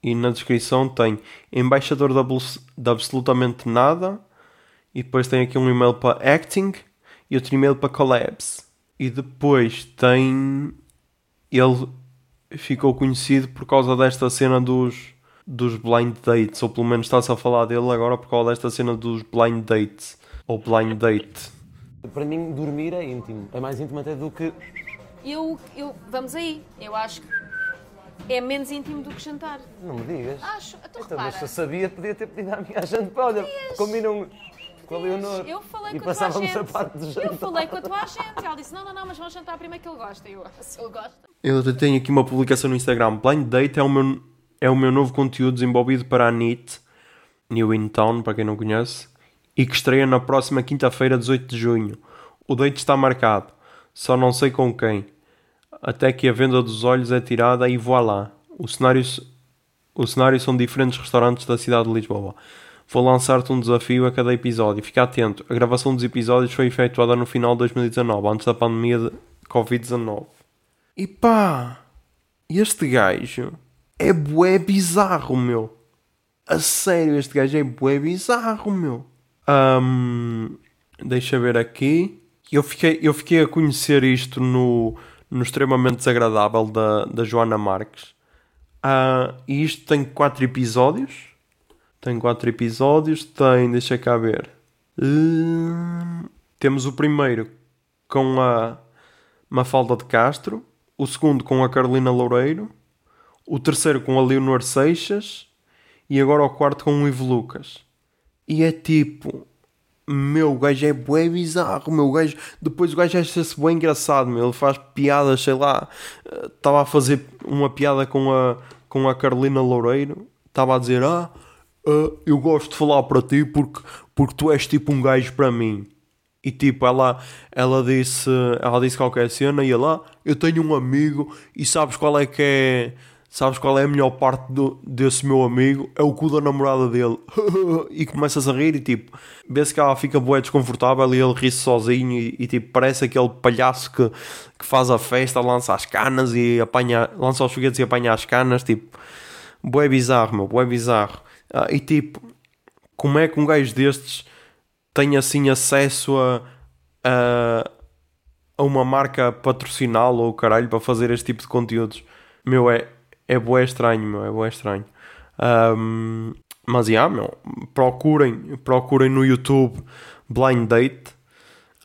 e na descrição tem embaixador de, absolutamente nada e depois tem aqui um e-mail para acting e outro e-mail para collabs. E depois tem. Ele ficou conhecido por causa desta cena dos dos blind dates, ou pelo menos está-se a falar dele agora por causa desta cena dos blind dates, ou blind date. Para mim, dormir é íntimo. É mais íntimo até do que. Eu, eu, vamos aí. Eu acho que é menos íntimo do que jantar. Não me digas. Acho. Então, então repara. mas se eu sabia, podia ter pedido à minha janta. Olha, combinam com a Leonor. Eu falei e com a tua passávamos agente. a parte de jantar. Eu falei com a tua agente. Ela disse: não, não, não, mas vamos jantar primeiro que ele gosta. Eu, se ele gosta. Eu tenho aqui uma publicação no Instagram. Blind Date é o meu é o meu novo conteúdo desenvolvido para a NIT, New In Town, para quem não conhece, e que estreia na próxima quinta-feira, 18 de junho. O date está marcado, só não sei com quem. Até que a venda dos olhos é tirada e voilá. O cenário, O cenário são diferentes restaurantes da cidade de Lisboa. Vou lançar-te um desafio a cada episódio. Fica atento. A gravação dos episódios foi efetuada no final de 2019, antes da pandemia de Covid-19. E pá, este gajo é bué bizarro, meu. A sério, este gajo é bué bizarro, meu. Ahm, deixa ver aqui. Eu fiquei, eu fiquei a conhecer isto no, no extremamente desagradável da, da Joana Marques. Ah, e isto tem quatro episódios. Tem quatro episódios. Tem, deixa cá ver. Hum, temos o primeiro com a Mafalda de Castro. O segundo com a Carolina Loureiro. O terceiro com a Leonor Seixas. E agora o quarto com o Ivo Lucas. E é tipo. Meu, gajo é bué bizarro, meu gajo. Depois o gajo acha-se bem engraçado, meu. Ele faz piadas, sei lá. Estava a fazer uma piada com a, com a Carolina Loureiro. Estava a dizer: Ah, ah, eu gosto de falar para ti porque, porque tu és tipo um gajo para mim. E tipo, ela, ela disse ela disse qualquer cena e ele lá, eu tenho um amigo e sabes qual é que é. Sabes qual é a melhor parte do- desse meu amigo? É o cu da namorada dele. e começas a rir e tipo, vê-se que ela fica boa desconfortável e ele ri-se sozinho e, e, tipo, parece aquele palhaço que, que faz a festa, lança as canas e apanha, lança os foguetes e apanha as canas, tipo, bué bizarro, meu, bué bizarro. Ah, e tipo, como é que um gajo destes tem assim acesso a, a, a uma marca patrocinal ou caralho para fazer este tipo de conteúdos? Meu, é, é bué estranho, meu, é bué estranho. Ahm, mas, yeah, meu, procurem, procurem no YouTube Blind Date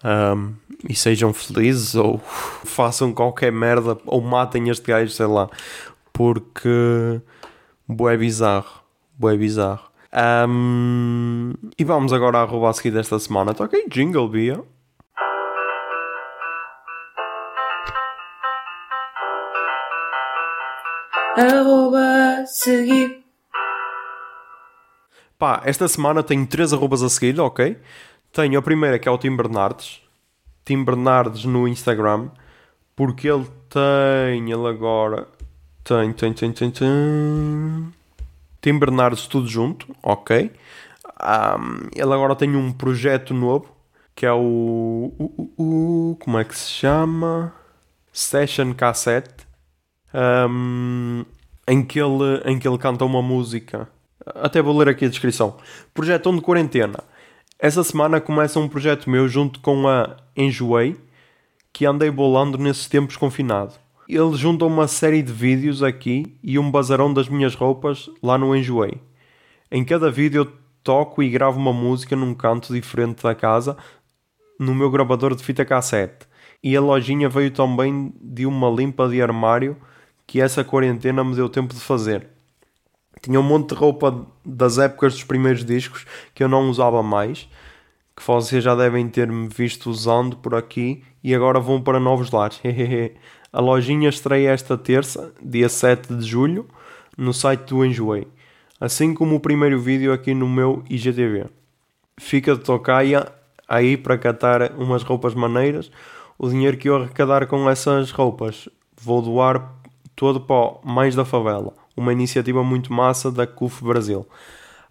ahm, e sejam felizes ou façam qualquer merda ou matem este gajo, sei lá, porque bué bizarro, bué bizarro. Ahm, e vamos agora à arroba a seguir desta semana. Toquei jingle, Bia. Arroba seguir. Pá, esta semana tenho três arrobas a seguir, ok? Tenho a primeira que é o Tim Bernardes. Tim Bernardes no Instagram. Porque ele tem, ele agora tem, tem, tem, tem, tem. Tim Bernardes tudo junto, ok? Ahm, ele agora tem um projeto novo que é o, o, o- o- como é que se chama? Session Cassette. Ahm, em, que ele, em que ele canta uma música. Até vou ler aqui a descrição. Projetão de quarentena. Essa semana começa um projeto meu junto com a Enjoei, que andei bolando nesses tempos confinado. Ele junta uma série de vídeos aqui e um bazarão das minhas roupas lá no Enjoei. Em cada vídeo eu toco e gravo uma música num canto diferente da casa no meu gravador de fita cassete. E a lojinha veio também de uma limpa de armário que essa quarentena me deu tempo de fazer. Tinha um monte de roupa das épocas dos primeiros discos que eu não usava mais, que vocês já devem ter-me visto usando por aqui e agora vão para novos lares. a lojinha estreia esta terça, dia 7 de julho, no site do Enjoei, assim como o primeiro vídeo aqui no meu IGTV. Fica de tocaia aí para catar umas roupas maneiras. O dinheiro que eu arrecadar com essas roupas vou doar todo para o Mais da Favela, uma iniciativa muito massa da CUF Brasil.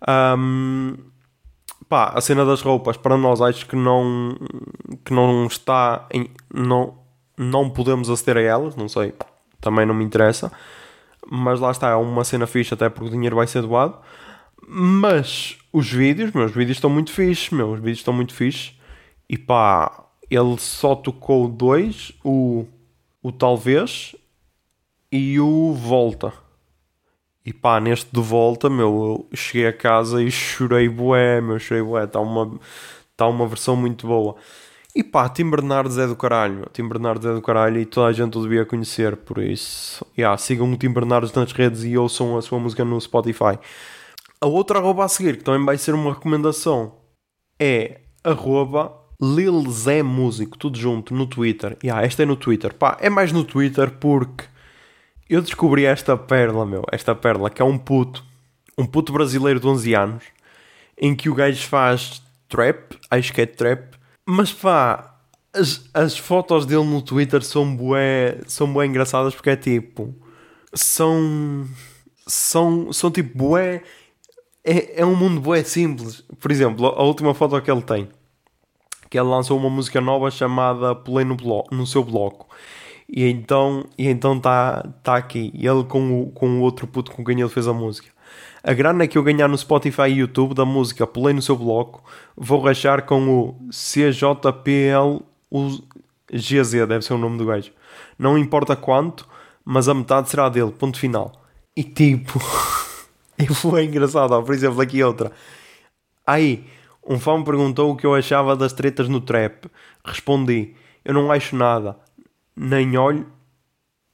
Ahm, pá, a cena das roupas para nós acho que não que não está em, não não podemos aceder a elas, não sei, também não me interessa. Mas lá está, é uma cena fixe até porque o dinheiro vai ser doado. Mas os vídeos, meus vídeos estão muito fixes, meus os vídeos estão muito fixes. E pá, ele só tocou dois, o, o Talvez e o Volta. E pá, neste de Volta, meu, eu cheguei a casa e chorei bué, meu, chorei bué. Está uma, tá uma versão muito boa. E pá, Tim Bernardes é do caralho. Tim Bernardes é do caralho e toda a gente o devia conhecer, por isso. Yeah, sigam o Tim Bernardes nas redes e ouçam a sua música no Spotify. A outra arroba a seguir, que também vai ser uma recomendação, é arroba Lil Zé Músico, tudo junto, no Twitter. Yeah, esta é no Twitter. Pá, é mais no Twitter porque eu descobri esta perla, meu. Esta perla, que é um puto. Um puto brasileiro de 11 anos. Em que o gajo faz trap. Acho que é trap. Mas pá, as, as fotos dele no Twitter são bué, são bué engraçadas porque é tipo... São... são, são tipo bué. É, é um mundo bué simples. Por exemplo, a última foto que ele tem, que ele lançou uma música nova chamada Pulei no, blo no seu bloco. E então e então tá, tá aqui. Ele com o, com o outro puto com quem ele fez a música. A grana que eu ganhar no Spotify e YouTube da música Pulei no seu bloco, vou rachar com o CJPL GZ, deve ser o nome do gajo. Não importa quanto, mas a metade será dele. Ponto final. E tipo, e foi engraçado. Por exemplo, aqui outra. Aí, um fã me perguntou o que eu achava das tretas no trap. Respondi: Eu não acho nada. Nem olho,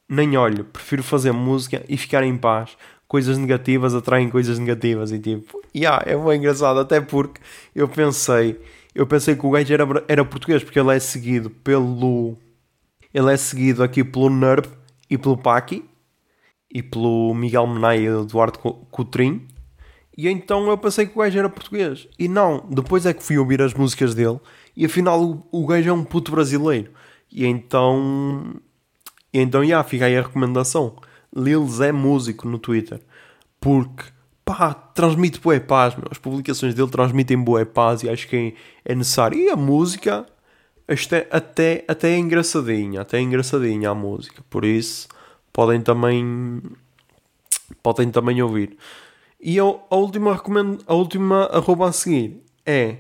nem olho. Prefiro fazer música e ficar em paz. Coisas negativas atraem coisas negativas. E tipo, yeah, é bem engraçado. Até porque eu pensei, eu pensei que o gajo era, era português, porque ele é seguido pelo. Ele é seguido aqui pelo Nerv e pelo Paki e pelo Miguel Menai e Eduardo Co- Coutrinho. E então eu pensei que o gajo era português. E não, depois é que fui ouvir as músicas dele e afinal o, o gajo é um puto brasileiro. E então. E então, já, fica aí a recomendação. Lil Zé Músico no Twitter. Porque, pá, transmite boa paz, meu. As publicações dele transmitem boa paz e acho que é, é necessário. E a música, isto é até, até é engraçadinha. Até é engraçadinha a música. Por isso, podem também. Podem também ouvir. E a, a última recomendo, a última arroba a seguir é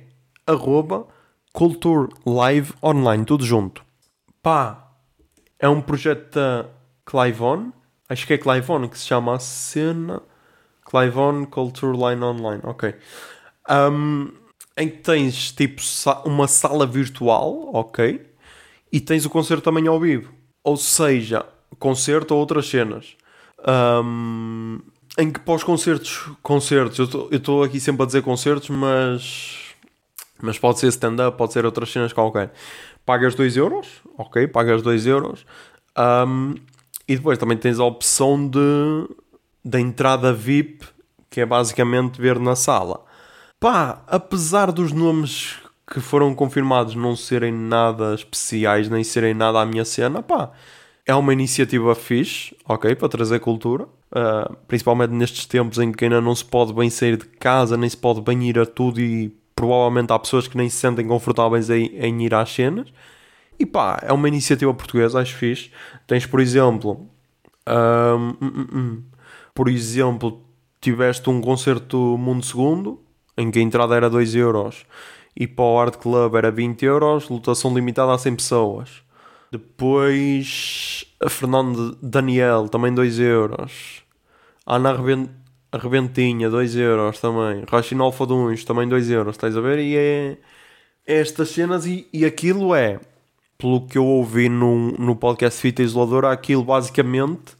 arroba Culture Live Online, tudo junto. Pá, é um projeto da Clivon, acho que é Clivon que se chama a cena Clivon Culture Line Online, ok. Um, em que tens tipo uma sala virtual, ok, e tens o concerto também ao vivo. Ou seja, concerto ou outras cenas. Um, em que pós concertos, concertos, eu estou aqui sempre a dizer concertos, mas mas pode ser stand-up, pode ser outras cenas qualquer. Pagas 2 euros, ok, pagas 2 euros. Um, e depois também tens a opção de da entrada VIP, que é basicamente ver na sala. Pá, apesar dos nomes que foram confirmados não serem nada especiais, nem serem nada à minha cena, pá, é uma iniciativa fixe, ok, para trazer cultura. Uh, principalmente nestes tempos em que ainda não se pode bem sair de casa, nem se pode bem ir a tudo e provavelmente há pessoas que nem se sentem confortáveis em, em ir às cenas. E pá, é uma iniciativa portuguesa, acho fixe. Tens, por exemplo, hum, hum, hum. por exemplo, tiveste um concerto Mundo Segundo, em que a entrada era 2 euros e para o Art Club era 20 euros, lotação limitada a 100 pessoas. Depois a Fernando Daniel, também 2 euros. Ana Arrebent- Arrebentinha, 2 euros também. Rachinol Faduns, também 2 euros, estás a ver? E é é estas cenas e, e aquilo é, pelo que eu ouvi no, no podcast Fita Isoladora, aquilo basicamente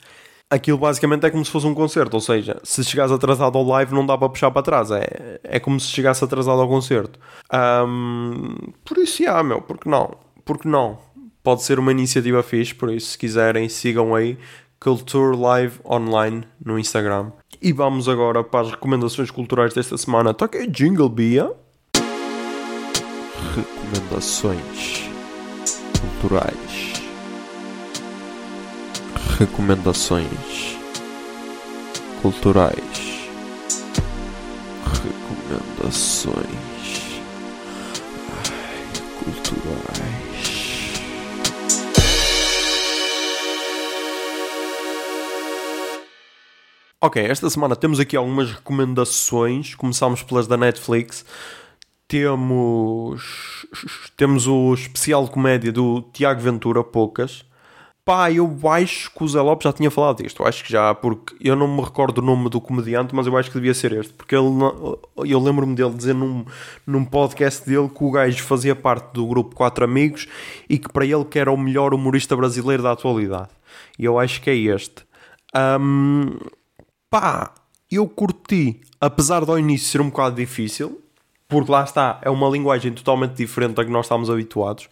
aquilo basicamente é como se fosse um concerto, ou seja, se chegares atrasado ao live não dá para puxar para trás, é, é como se chegasse atrasado ao concerto. Ahm, por isso, já, meu, porque não? Porque não? Pode ser uma iniciativa fixe, por isso, se quiserem, sigam aí Culture Live Online no Instagram. E vamos agora para as recomendações culturais desta semana. Toca Jingle Bia. Recomendações culturais. Recomendações culturais. Recomendações ai, culturais. Ok, esta semana temos aqui algumas recomendações. Começamos pelas da Netflix. Temos temos o especial de comédia do Tiago Ventura, poucas. Pá, eu acho que o Zé Lopes já tinha falado disto. Eu acho que já, porque eu não me recordo o nome do comediante, mas eu acho que devia ser este. Porque ele, eu lembro-me dele dizer num, num podcast dele que o gajo fazia parte do grupo Quatro Amigos e que para ele que era o melhor humorista brasileiro da atualidade. E eu acho que é este. Ahm, pá, eu curti, apesar de ao início ser um bocado difícil, porque lá está, é uma linguagem totalmente diferente da que nós estamos habituados.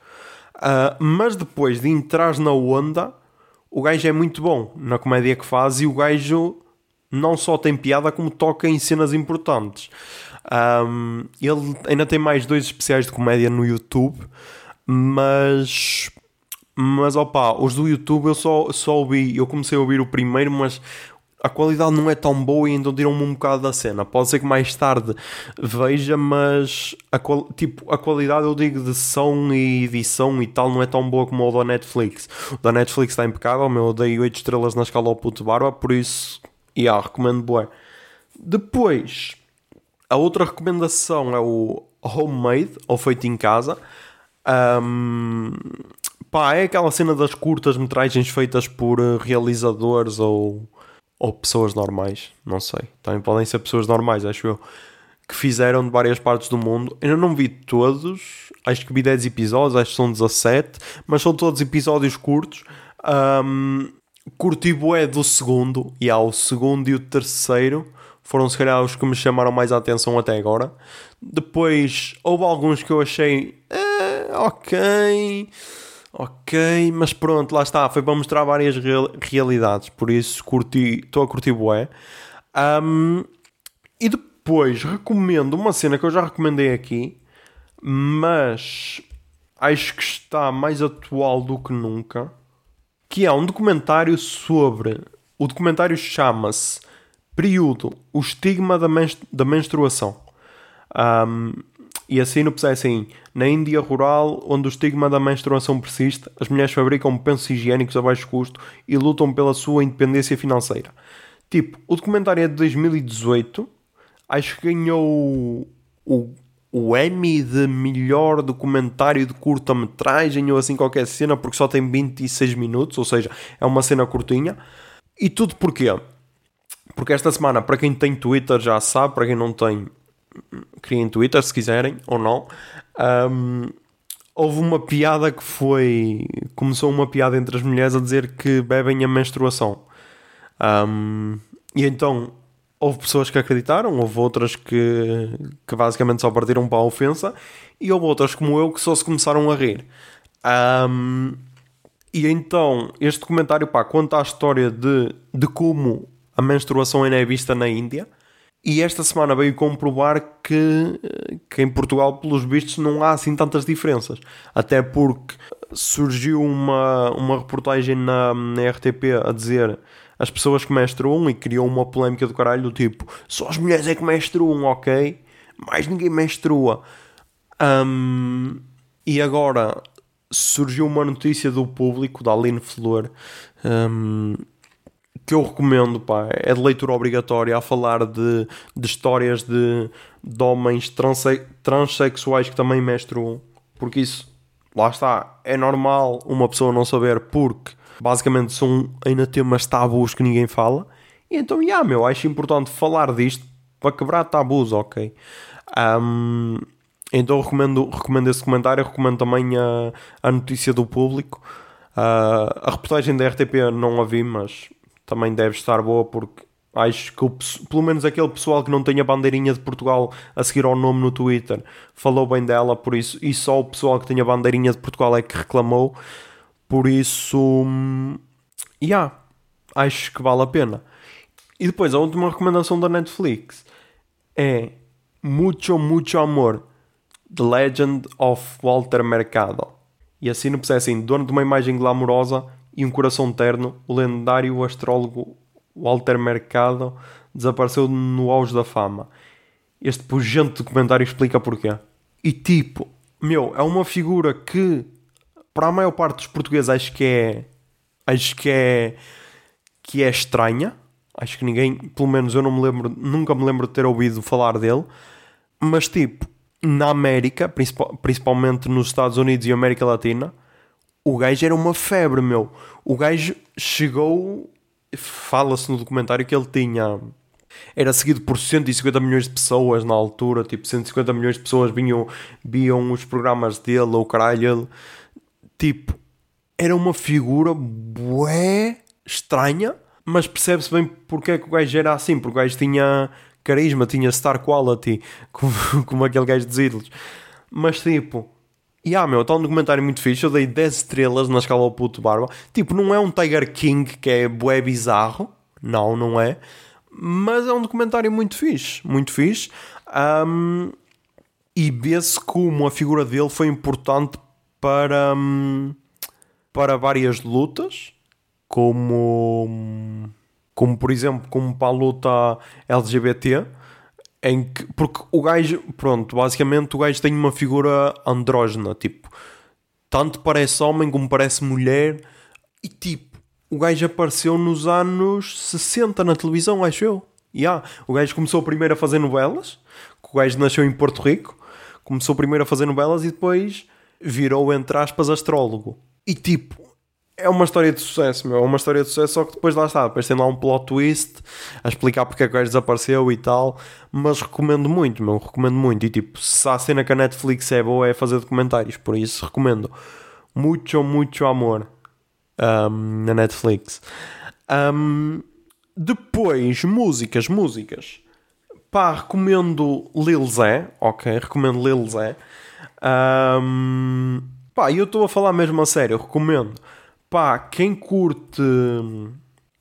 Ah, mas depois de entrar na onda, o gajo é muito bom na comédia que faz e o gajo não só tem piada, como toca em cenas importantes. Ahm, ele ainda tem mais dois especiais de comédia no YouTube, mas mas opa, os do YouTube eu só, só ouvi, eu comecei a ouvir o primeiro, mas a qualidade não é tão boa e então tiram-me um bocado da cena. Pode ser que mais tarde veja, mas a, tipo, a qualidade eu digo de som e edição e tal não é tão boa como o da Netflix. O da Netflix está impecável, meu, eu dei 8 estrelas na escala ao puto barba, por isso, yeah, recomendo bué. Depois, a outra recomendação é o Homemade, ou feito em casa. Ahm, pá, é aquela cena das curtas metragens feitas por eh, realizadores ou, ou pessoas normais, não sei. Também podem ser pessoas normais, acho eu, que fizeram de várias partes do mundo. Ainda não vi todos, acho que vi 10 episódios, acho que são 17, mas são todos episódios curtos. Ahm, curti do segundo, e há o segundo e o terceiro foram se calhar os que me chamaram mais a atenção até agora. Depois houve alguns que eu achei eh, ok, ok, mas pronto, lá está, foi para mostrar várias real- realidades, por isso curti, estou a curtir bué. Ahm, e depois recomendo uma cena que eu já recomendei aqui, mas acho que está mais atual do que nunca que é um documentário sobre. O documentário chama-se Período: O Estigma da, menst- da Menstruação. Um, e é assim: Na Índia rural, onde o estigma da menstruação persiste, as mulheres fabricam pensos higiênicos a baixo custo e lutam pela sua independência financeira. Tipo, o documentário é de 2018, acho que ganhou o, o Emmy de melhor documentário de curta-metragem ou assim qualquer cena, porque só tem 26 minutos, ou seja, é uma cena curtinha. E tudo porquê? Porque esta semana, para quem tem Twitter já sabe, para quem não tem, criem Twitter se quiserem ou não. Ahm, houve uma piada que foi. Começou uma piada entre as mulheres a dizer que bebem a menstruação. Ahm, e então houve pessoas que acreditaram, houve outras que, que basicamente só partiram para a ofensa, e houve outras como eu que só se começaram a rir. Ahm, e então, este documentário pá, conta a história de, de como a menstruação ainda é vista na Índia. E esta semana veio comprovar que, que em Portugal, pelos vistos, não há assim tantas diferenças. Até porque surgiu uma, uma reportagem na, na RTP a dizer as pessoas que menstruam e criou uma polémica do caralho do tipo só as mulheres é que menstruam, ok? Mais ninguém menstrua. Ahm, e agora surgiu uma notícia do público, da Aline Flor, ahm, que eu recomendo, pá, é de leitura obrigatória, a falar de, de histórias de, de homens transe, transexuais que também menstruam, porque isso, lá está, é normal uma pessoa não saber, porque basicamente são ainda temas tabus que ninguém fala, e então, já, meu, acho importante falar disto para quebrar tabus, ok? Ahm, então recomendo, recomendo esse comentário, recomendo também a, a notícia do público. Ah, a reportagem da RTP não a vi, mas também deve estar boa porque acho que o pelo menos aquele pessoal que não tem a bandeirinha de Portugal a seguir ao nome no Twitter falou bem dela, por isso, e só o pessoal que tem a bandeirinha de Portugal é que reclamou. Por isso, hum, yeah, acho que vale a pena. E depois, a última recomendação da Netflix é Mucho, Mucho Amor The Legend of Walter Mercado. E a sinopse é assim: dono de uma imagem glamourosa e um coração terno, o lendário astrólogo Walter Mercado desapareceu no auge da fama. Este pujante documentário explica porquê. E tipo, meu, é uma figura que, para a maior parte dos portugueses, acho que é. Acho que é. que é estranha. Acho que ninguém, pelo menos eu não me lembro, nunca me lembro de ter ouvido falar dele. Mas tipo, na América, principal- principalmente nos Estados Unidos e América Latina, o gajo era uma febre, meu. O gajo chegou. Fala-se no documentário que ele tinha. Era seguido por 150 milhões de pessoas na altura. Tipo, 150 milhões de pessoas vinham, viam os programas dele, ou caralho. Ele, tipo, era uma figura bué estranha, mas percebe-se bem porque é que o gajo era assim, porque o gajo tinha carisma, tinha star quality, como, como aquele gajo dos ídolos. Mas tipo, e ah, meu, está um documentário muito fixe, eu dei 10 estrelas na escala ao puto barba. Tipo, não é um Tiger King que é bué bizarro, não, não é. Mas é um documentário muito fixe, muito fixe. Ahm, e vê-se como a figura dele foi importante para, hum, para várias lutas, como, hum, como por exemplo, como para a luta LGBT, em que, porque o gajo, pronto, basicamente o gajo tem uma figura andrógena, tipo, tanto parece homem como parece mulher, e tipo, o gajo apareceu nos anos 60 na televisão, acho eu. Yeah. O gajo começou primeiro a fazer novelas, o gajo nasceu em Porto Rico, começou primeiro a fazer novelas e depois virou, entre aspas, astrólogo. E tipo, é uma história de sucesso, meu. É uma história de sucesso, só que depois lá está. Depois tem lá um plot twist a explicar porque é que o gajo desapareceu e tal. Mas recomendo muito, meu. Recomendo muito. E tipo, se a cena que a Netflix é boa é fazer documentários. Por isso recomendo. Muito, muito amor um, na Netflix. Um, depois, músicas, músicas. Pá, recomendo Lil Zé. Ok, recomendo Lil Zé. Um, pá, eu estou a falar mesmo a sério. Recomendo pá, quem curte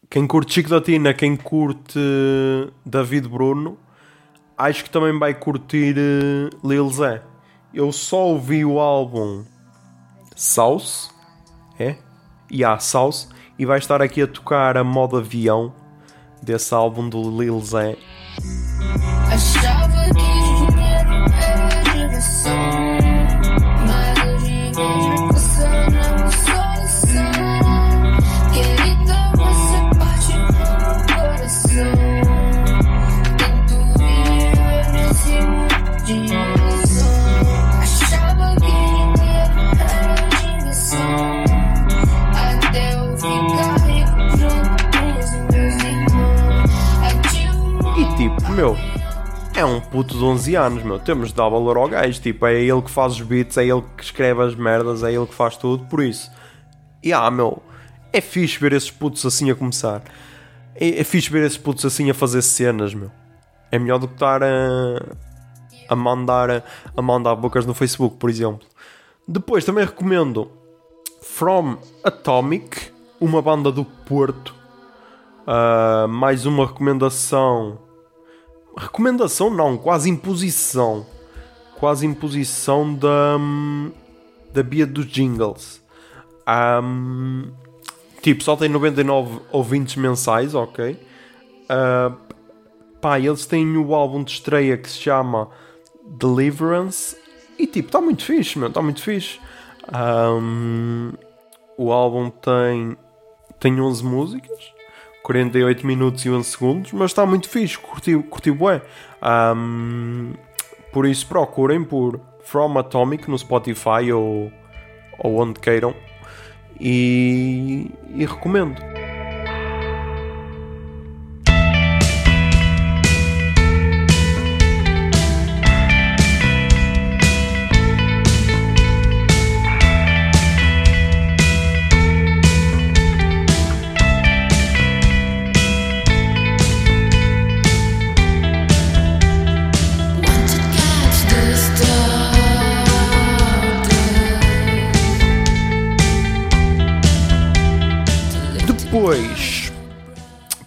quem curte Chico da Tina, quem curte David Bruno, acho que também vai curtir uh, Lil Zé. Eu só ouvi o álbum South, é? E yeah, South, e vai estar aqui a tocar a modo avião desse álbum do Lil Zé. Achava meu, é um puto de 11 anos, meu. Temos de dar valor ao gajo. Tipo, é ele que faz os beats, é ele que escreve as merdas, é ele que faz tudo. Por isso, e ah, meu, é fixe ver esses putos assim a começar. É, é fixe ver esses putos assim a fazer cenas, meu. É melhor do que estar a, a mandar a mandar bocas no Facebook, por exemplo. Depois também recomendo From Atomic, uma banda do Porto. Ah, mais uma recomendação. Recomendação não, quase imposição. Quase imposição da, da Bia dos Jingles. Ahm, tipo, só tem 99 ouvintes mensais, ok? Ah, pá, eles têm o álbum de estreia que se chama Deliverance. E tipo, está muito fixe, meu, está muito fixe. Ahm, o álbum tem, tem 11 músicas. 48 minutos e 11 segundos, mas está muito fixe, curti, curti bué. Ahm, por isso procurem por From Atomic no Spotify ou, ou onde queiram e, e recomendo.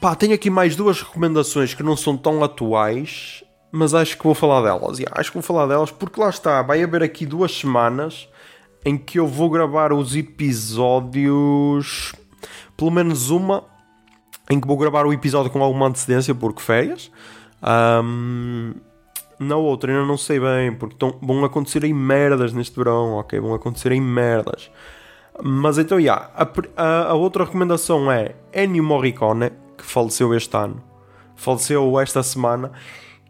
Pá, tenho aqui mais duas recomendações que não são tão atuais, mas acho que vou falar delas. Yeah, acho que vou falar delas porque lá está, vai haver aqui duas semanas em que eu vou gravar os episódios, pelo menos uma, em que vou gravar o episódio com alguma antecedência, porque férias. Ahm, na outra ainda não sei bem, porque tão, vão acontecer merdas neste verão, ok? Vão acontecer merdas. Mas então, já, a, pr- a- a outra recomendação é Ennio Morricone, que faleceu este ano. Faleceu esta semana.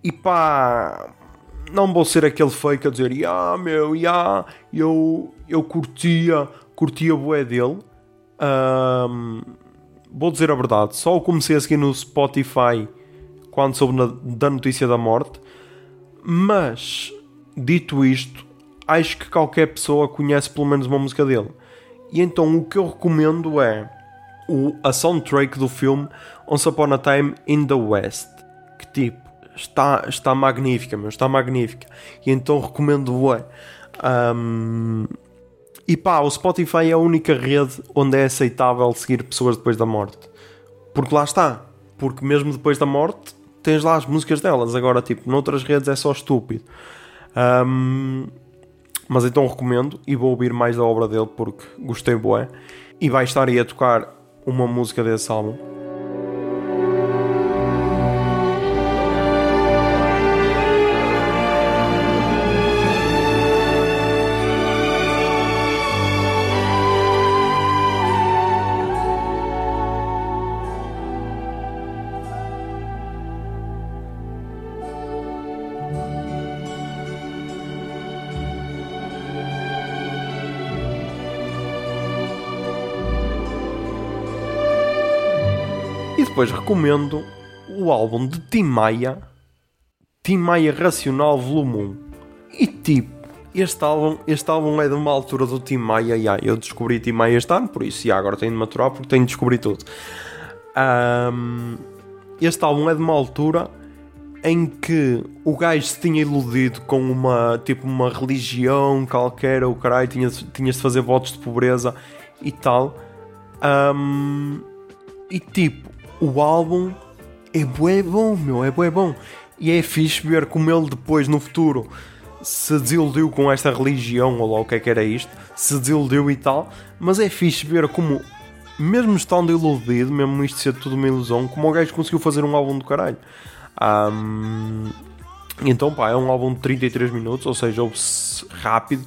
E pá, não vou ser aquele fake a dizer, ah, meu, já, eu, eu curtia, curtia bué dele. Ahm, vou dizer a verdade, só o comecei a seguir no Spotify quando soube na- da notícia da morte. Mas, dito isto, acho que qualquer pessoa conhece pelo menos uma música dele. E então o que eu recomendo é o, a soundtrack do filme Once Upon a Time in the West. Que tipo, está, está magnífica, meu, está magnífica. E então recomendo é. e pá, o Spotify é a única rede onde é aceitável seguir pessoas depois da morte. Porque lá está. Porque mesmo depois da morte tens lá as músicas delas. Agora, tipo, noutras redes é só estúpido. Ahm, mas então recomendo e vou ouvir mais da obra dele porque gostei bué. E vai estar aí a tocar uma música desse álbum. Depois recomendo o álbum de Tim Maia, Tim Maia Racional Volume 1. E tipo, este álbum, este álbum é de uma altura do Tim Maia. Yeah, eu descobri Tim Maia este ano, por isso yeah, agora tenho de maturar porque tenho de descobrir tudo. Ahm, este álbum é de uma altura em que o gajo se tinha iludido com uma tipo uma religião qualquer, ou caralho, tinha, tinhas de fazer votos de pobreza e tal. Ahm, e tipo, o álbum é bué bom, meu, é bué bom. E é fixe ver como ele depois, no futuro, se desiludiu com esta religião, ou lá o que é que era isto, se desiludiu e tal. Mas é fixe ver como, mesmo estando iludido, mesmo isto ser tudo uma ilusão, como o gajo conseguiu fazer um álbum do caralho. Ahm, então, pá, é um álbum de 33 minutos, ou seja, ouve-se rápido,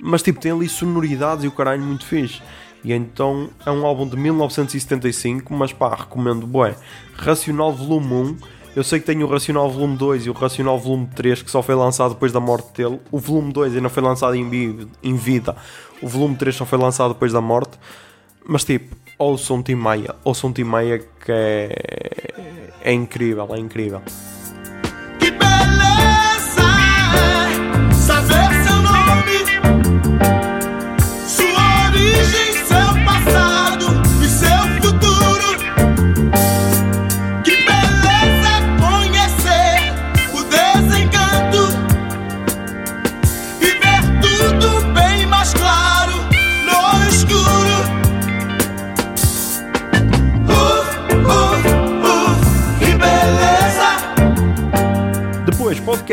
mas tipo, tem ali sonoridades e o caralho muito fixe. E então é um álbum de 1975, mas pá, recomendo, bué. Racional Volume 1. Eu sei que tem o Racional Volume 2 e o Racional Volume 3 que só foi lançado depois da morte dele. O Volume 2 ainda foi lançado em, em vida. O Volume 3 só foi lançado depois da morte. Mas tipo, ouçam Tim Maia. Ouçam Tim Maia que é, é incrível, é incrível. Que beleza saber seu nome,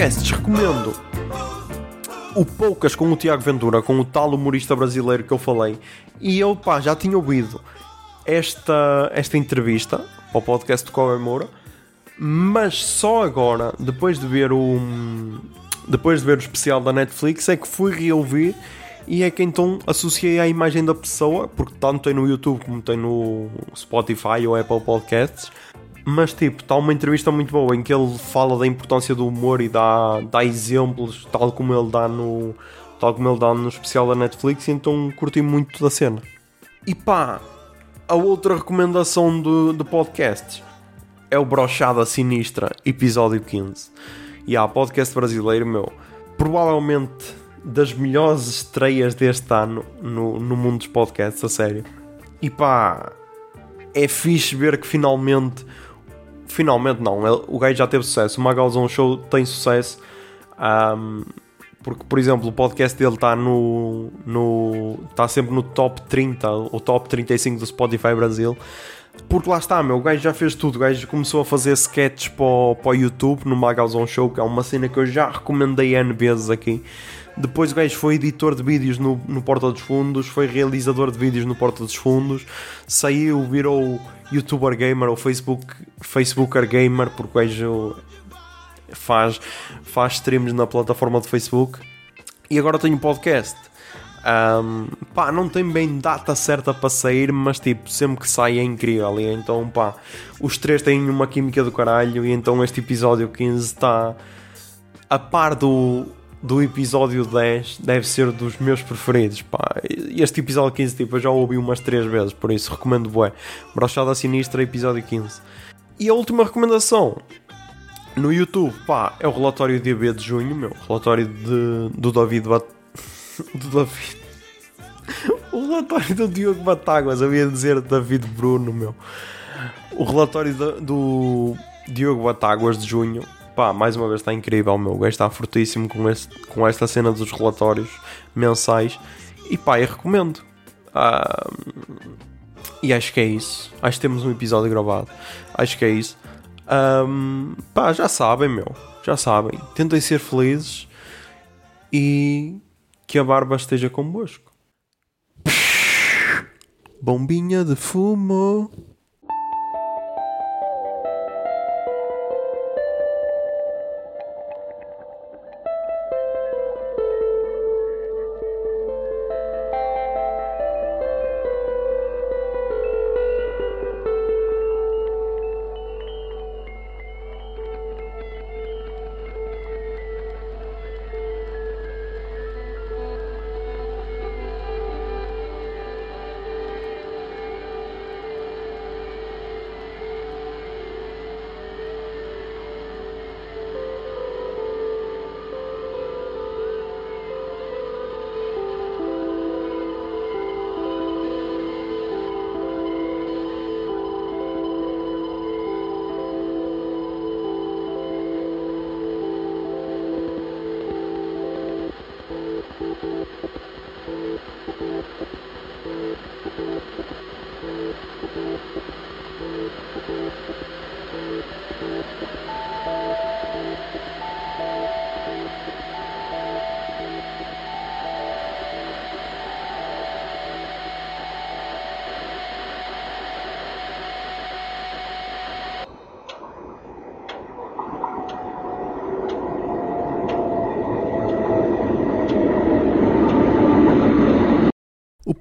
podcasts, recomendo o Poucas com o Tiago Ventura, com o tal humorista brasileiro que eu falei. E eu, pá, já tinha ouvido esta, esta entrevista para o podcast de Cover Moura, mas só agora, depois de ver o. Depois de ver o especial da Netflix, é que fui reouvir e é que então associei à imagem da pessoa, porque tanto tem no YouTube como tem no Spotify ou Apple Podcasts. Mas tipo, está uma entrevista muito boa em que ele fala da importância do humor e dá, dá exemplos, tal como ele dá no. Tal como ele dá no especial da Netflix, então curti muito da cena. E pá, a outra recomendação do, do podcast é o Brochada Sinistra, episódio 15. E há podcast brasileiro, meu, provavelmente das melhores estreias deste ano no, no mundo dos podcasts, a sério. E pá, é fixe ver que finalmente. Finalmente não, ele- o gajo já teve sucesso. O Magalzão Show tem sucesso. ahm, porque, por exemplo, o podcast dele está no. no está sempre no top 30 ou top 35 do Spotify Brasil. Porque lá está, meu, o gajo já fez tudo. O gajo começou a fazer sketches para o, para o YouTube no Magalzão Show, que é uma cena que eu já recomendei N vezes aqui. Depois o gajo foi editor de vídeos no, no Porta dos Fundos, foi realizador de vídeos no Porta dos Fundos, saiu, virou youtuber gamer ou Facebook, Facebooker gamer, porque o gajo faz, faz streams na plataforma do Facebook. E agora tem um podcast. Ahm, pá, não tem bem data certa para sair, mas tipo, sempre que sai é incrível. E então, pá, os três têm uma química do caralho. E então, este episódio 15 está a par do, do episódio 10, deve ser dos meus preferidos. Pá. Este episódio 15, tipo, eu já ouvi umas três vezes, por isso recomendo. Bué. Brochada Sinistra, episódio 15. E a última recomendação no YouTube, pá, é o relatório de AB de junho, meu. Relatório de, do David Bat... do David. O relatório do Diogo Batáguas, havia de dizer David Bruno, meu. O relatório do Diogo Batáguas de junho, pá, mais uma vez está incrível, meu. O gajo está fortíssimo com, este, com esta cena dos relatórios mensais. E pá, eu recomendo. Ah, e acho que é isso. Acho que temos um episódio gravado. Acho que é isso. Ahm, pá, já sabem, meu. Já sabem. Tentem ser felizes e que a barba esteja convosco. Bombinha de fumo.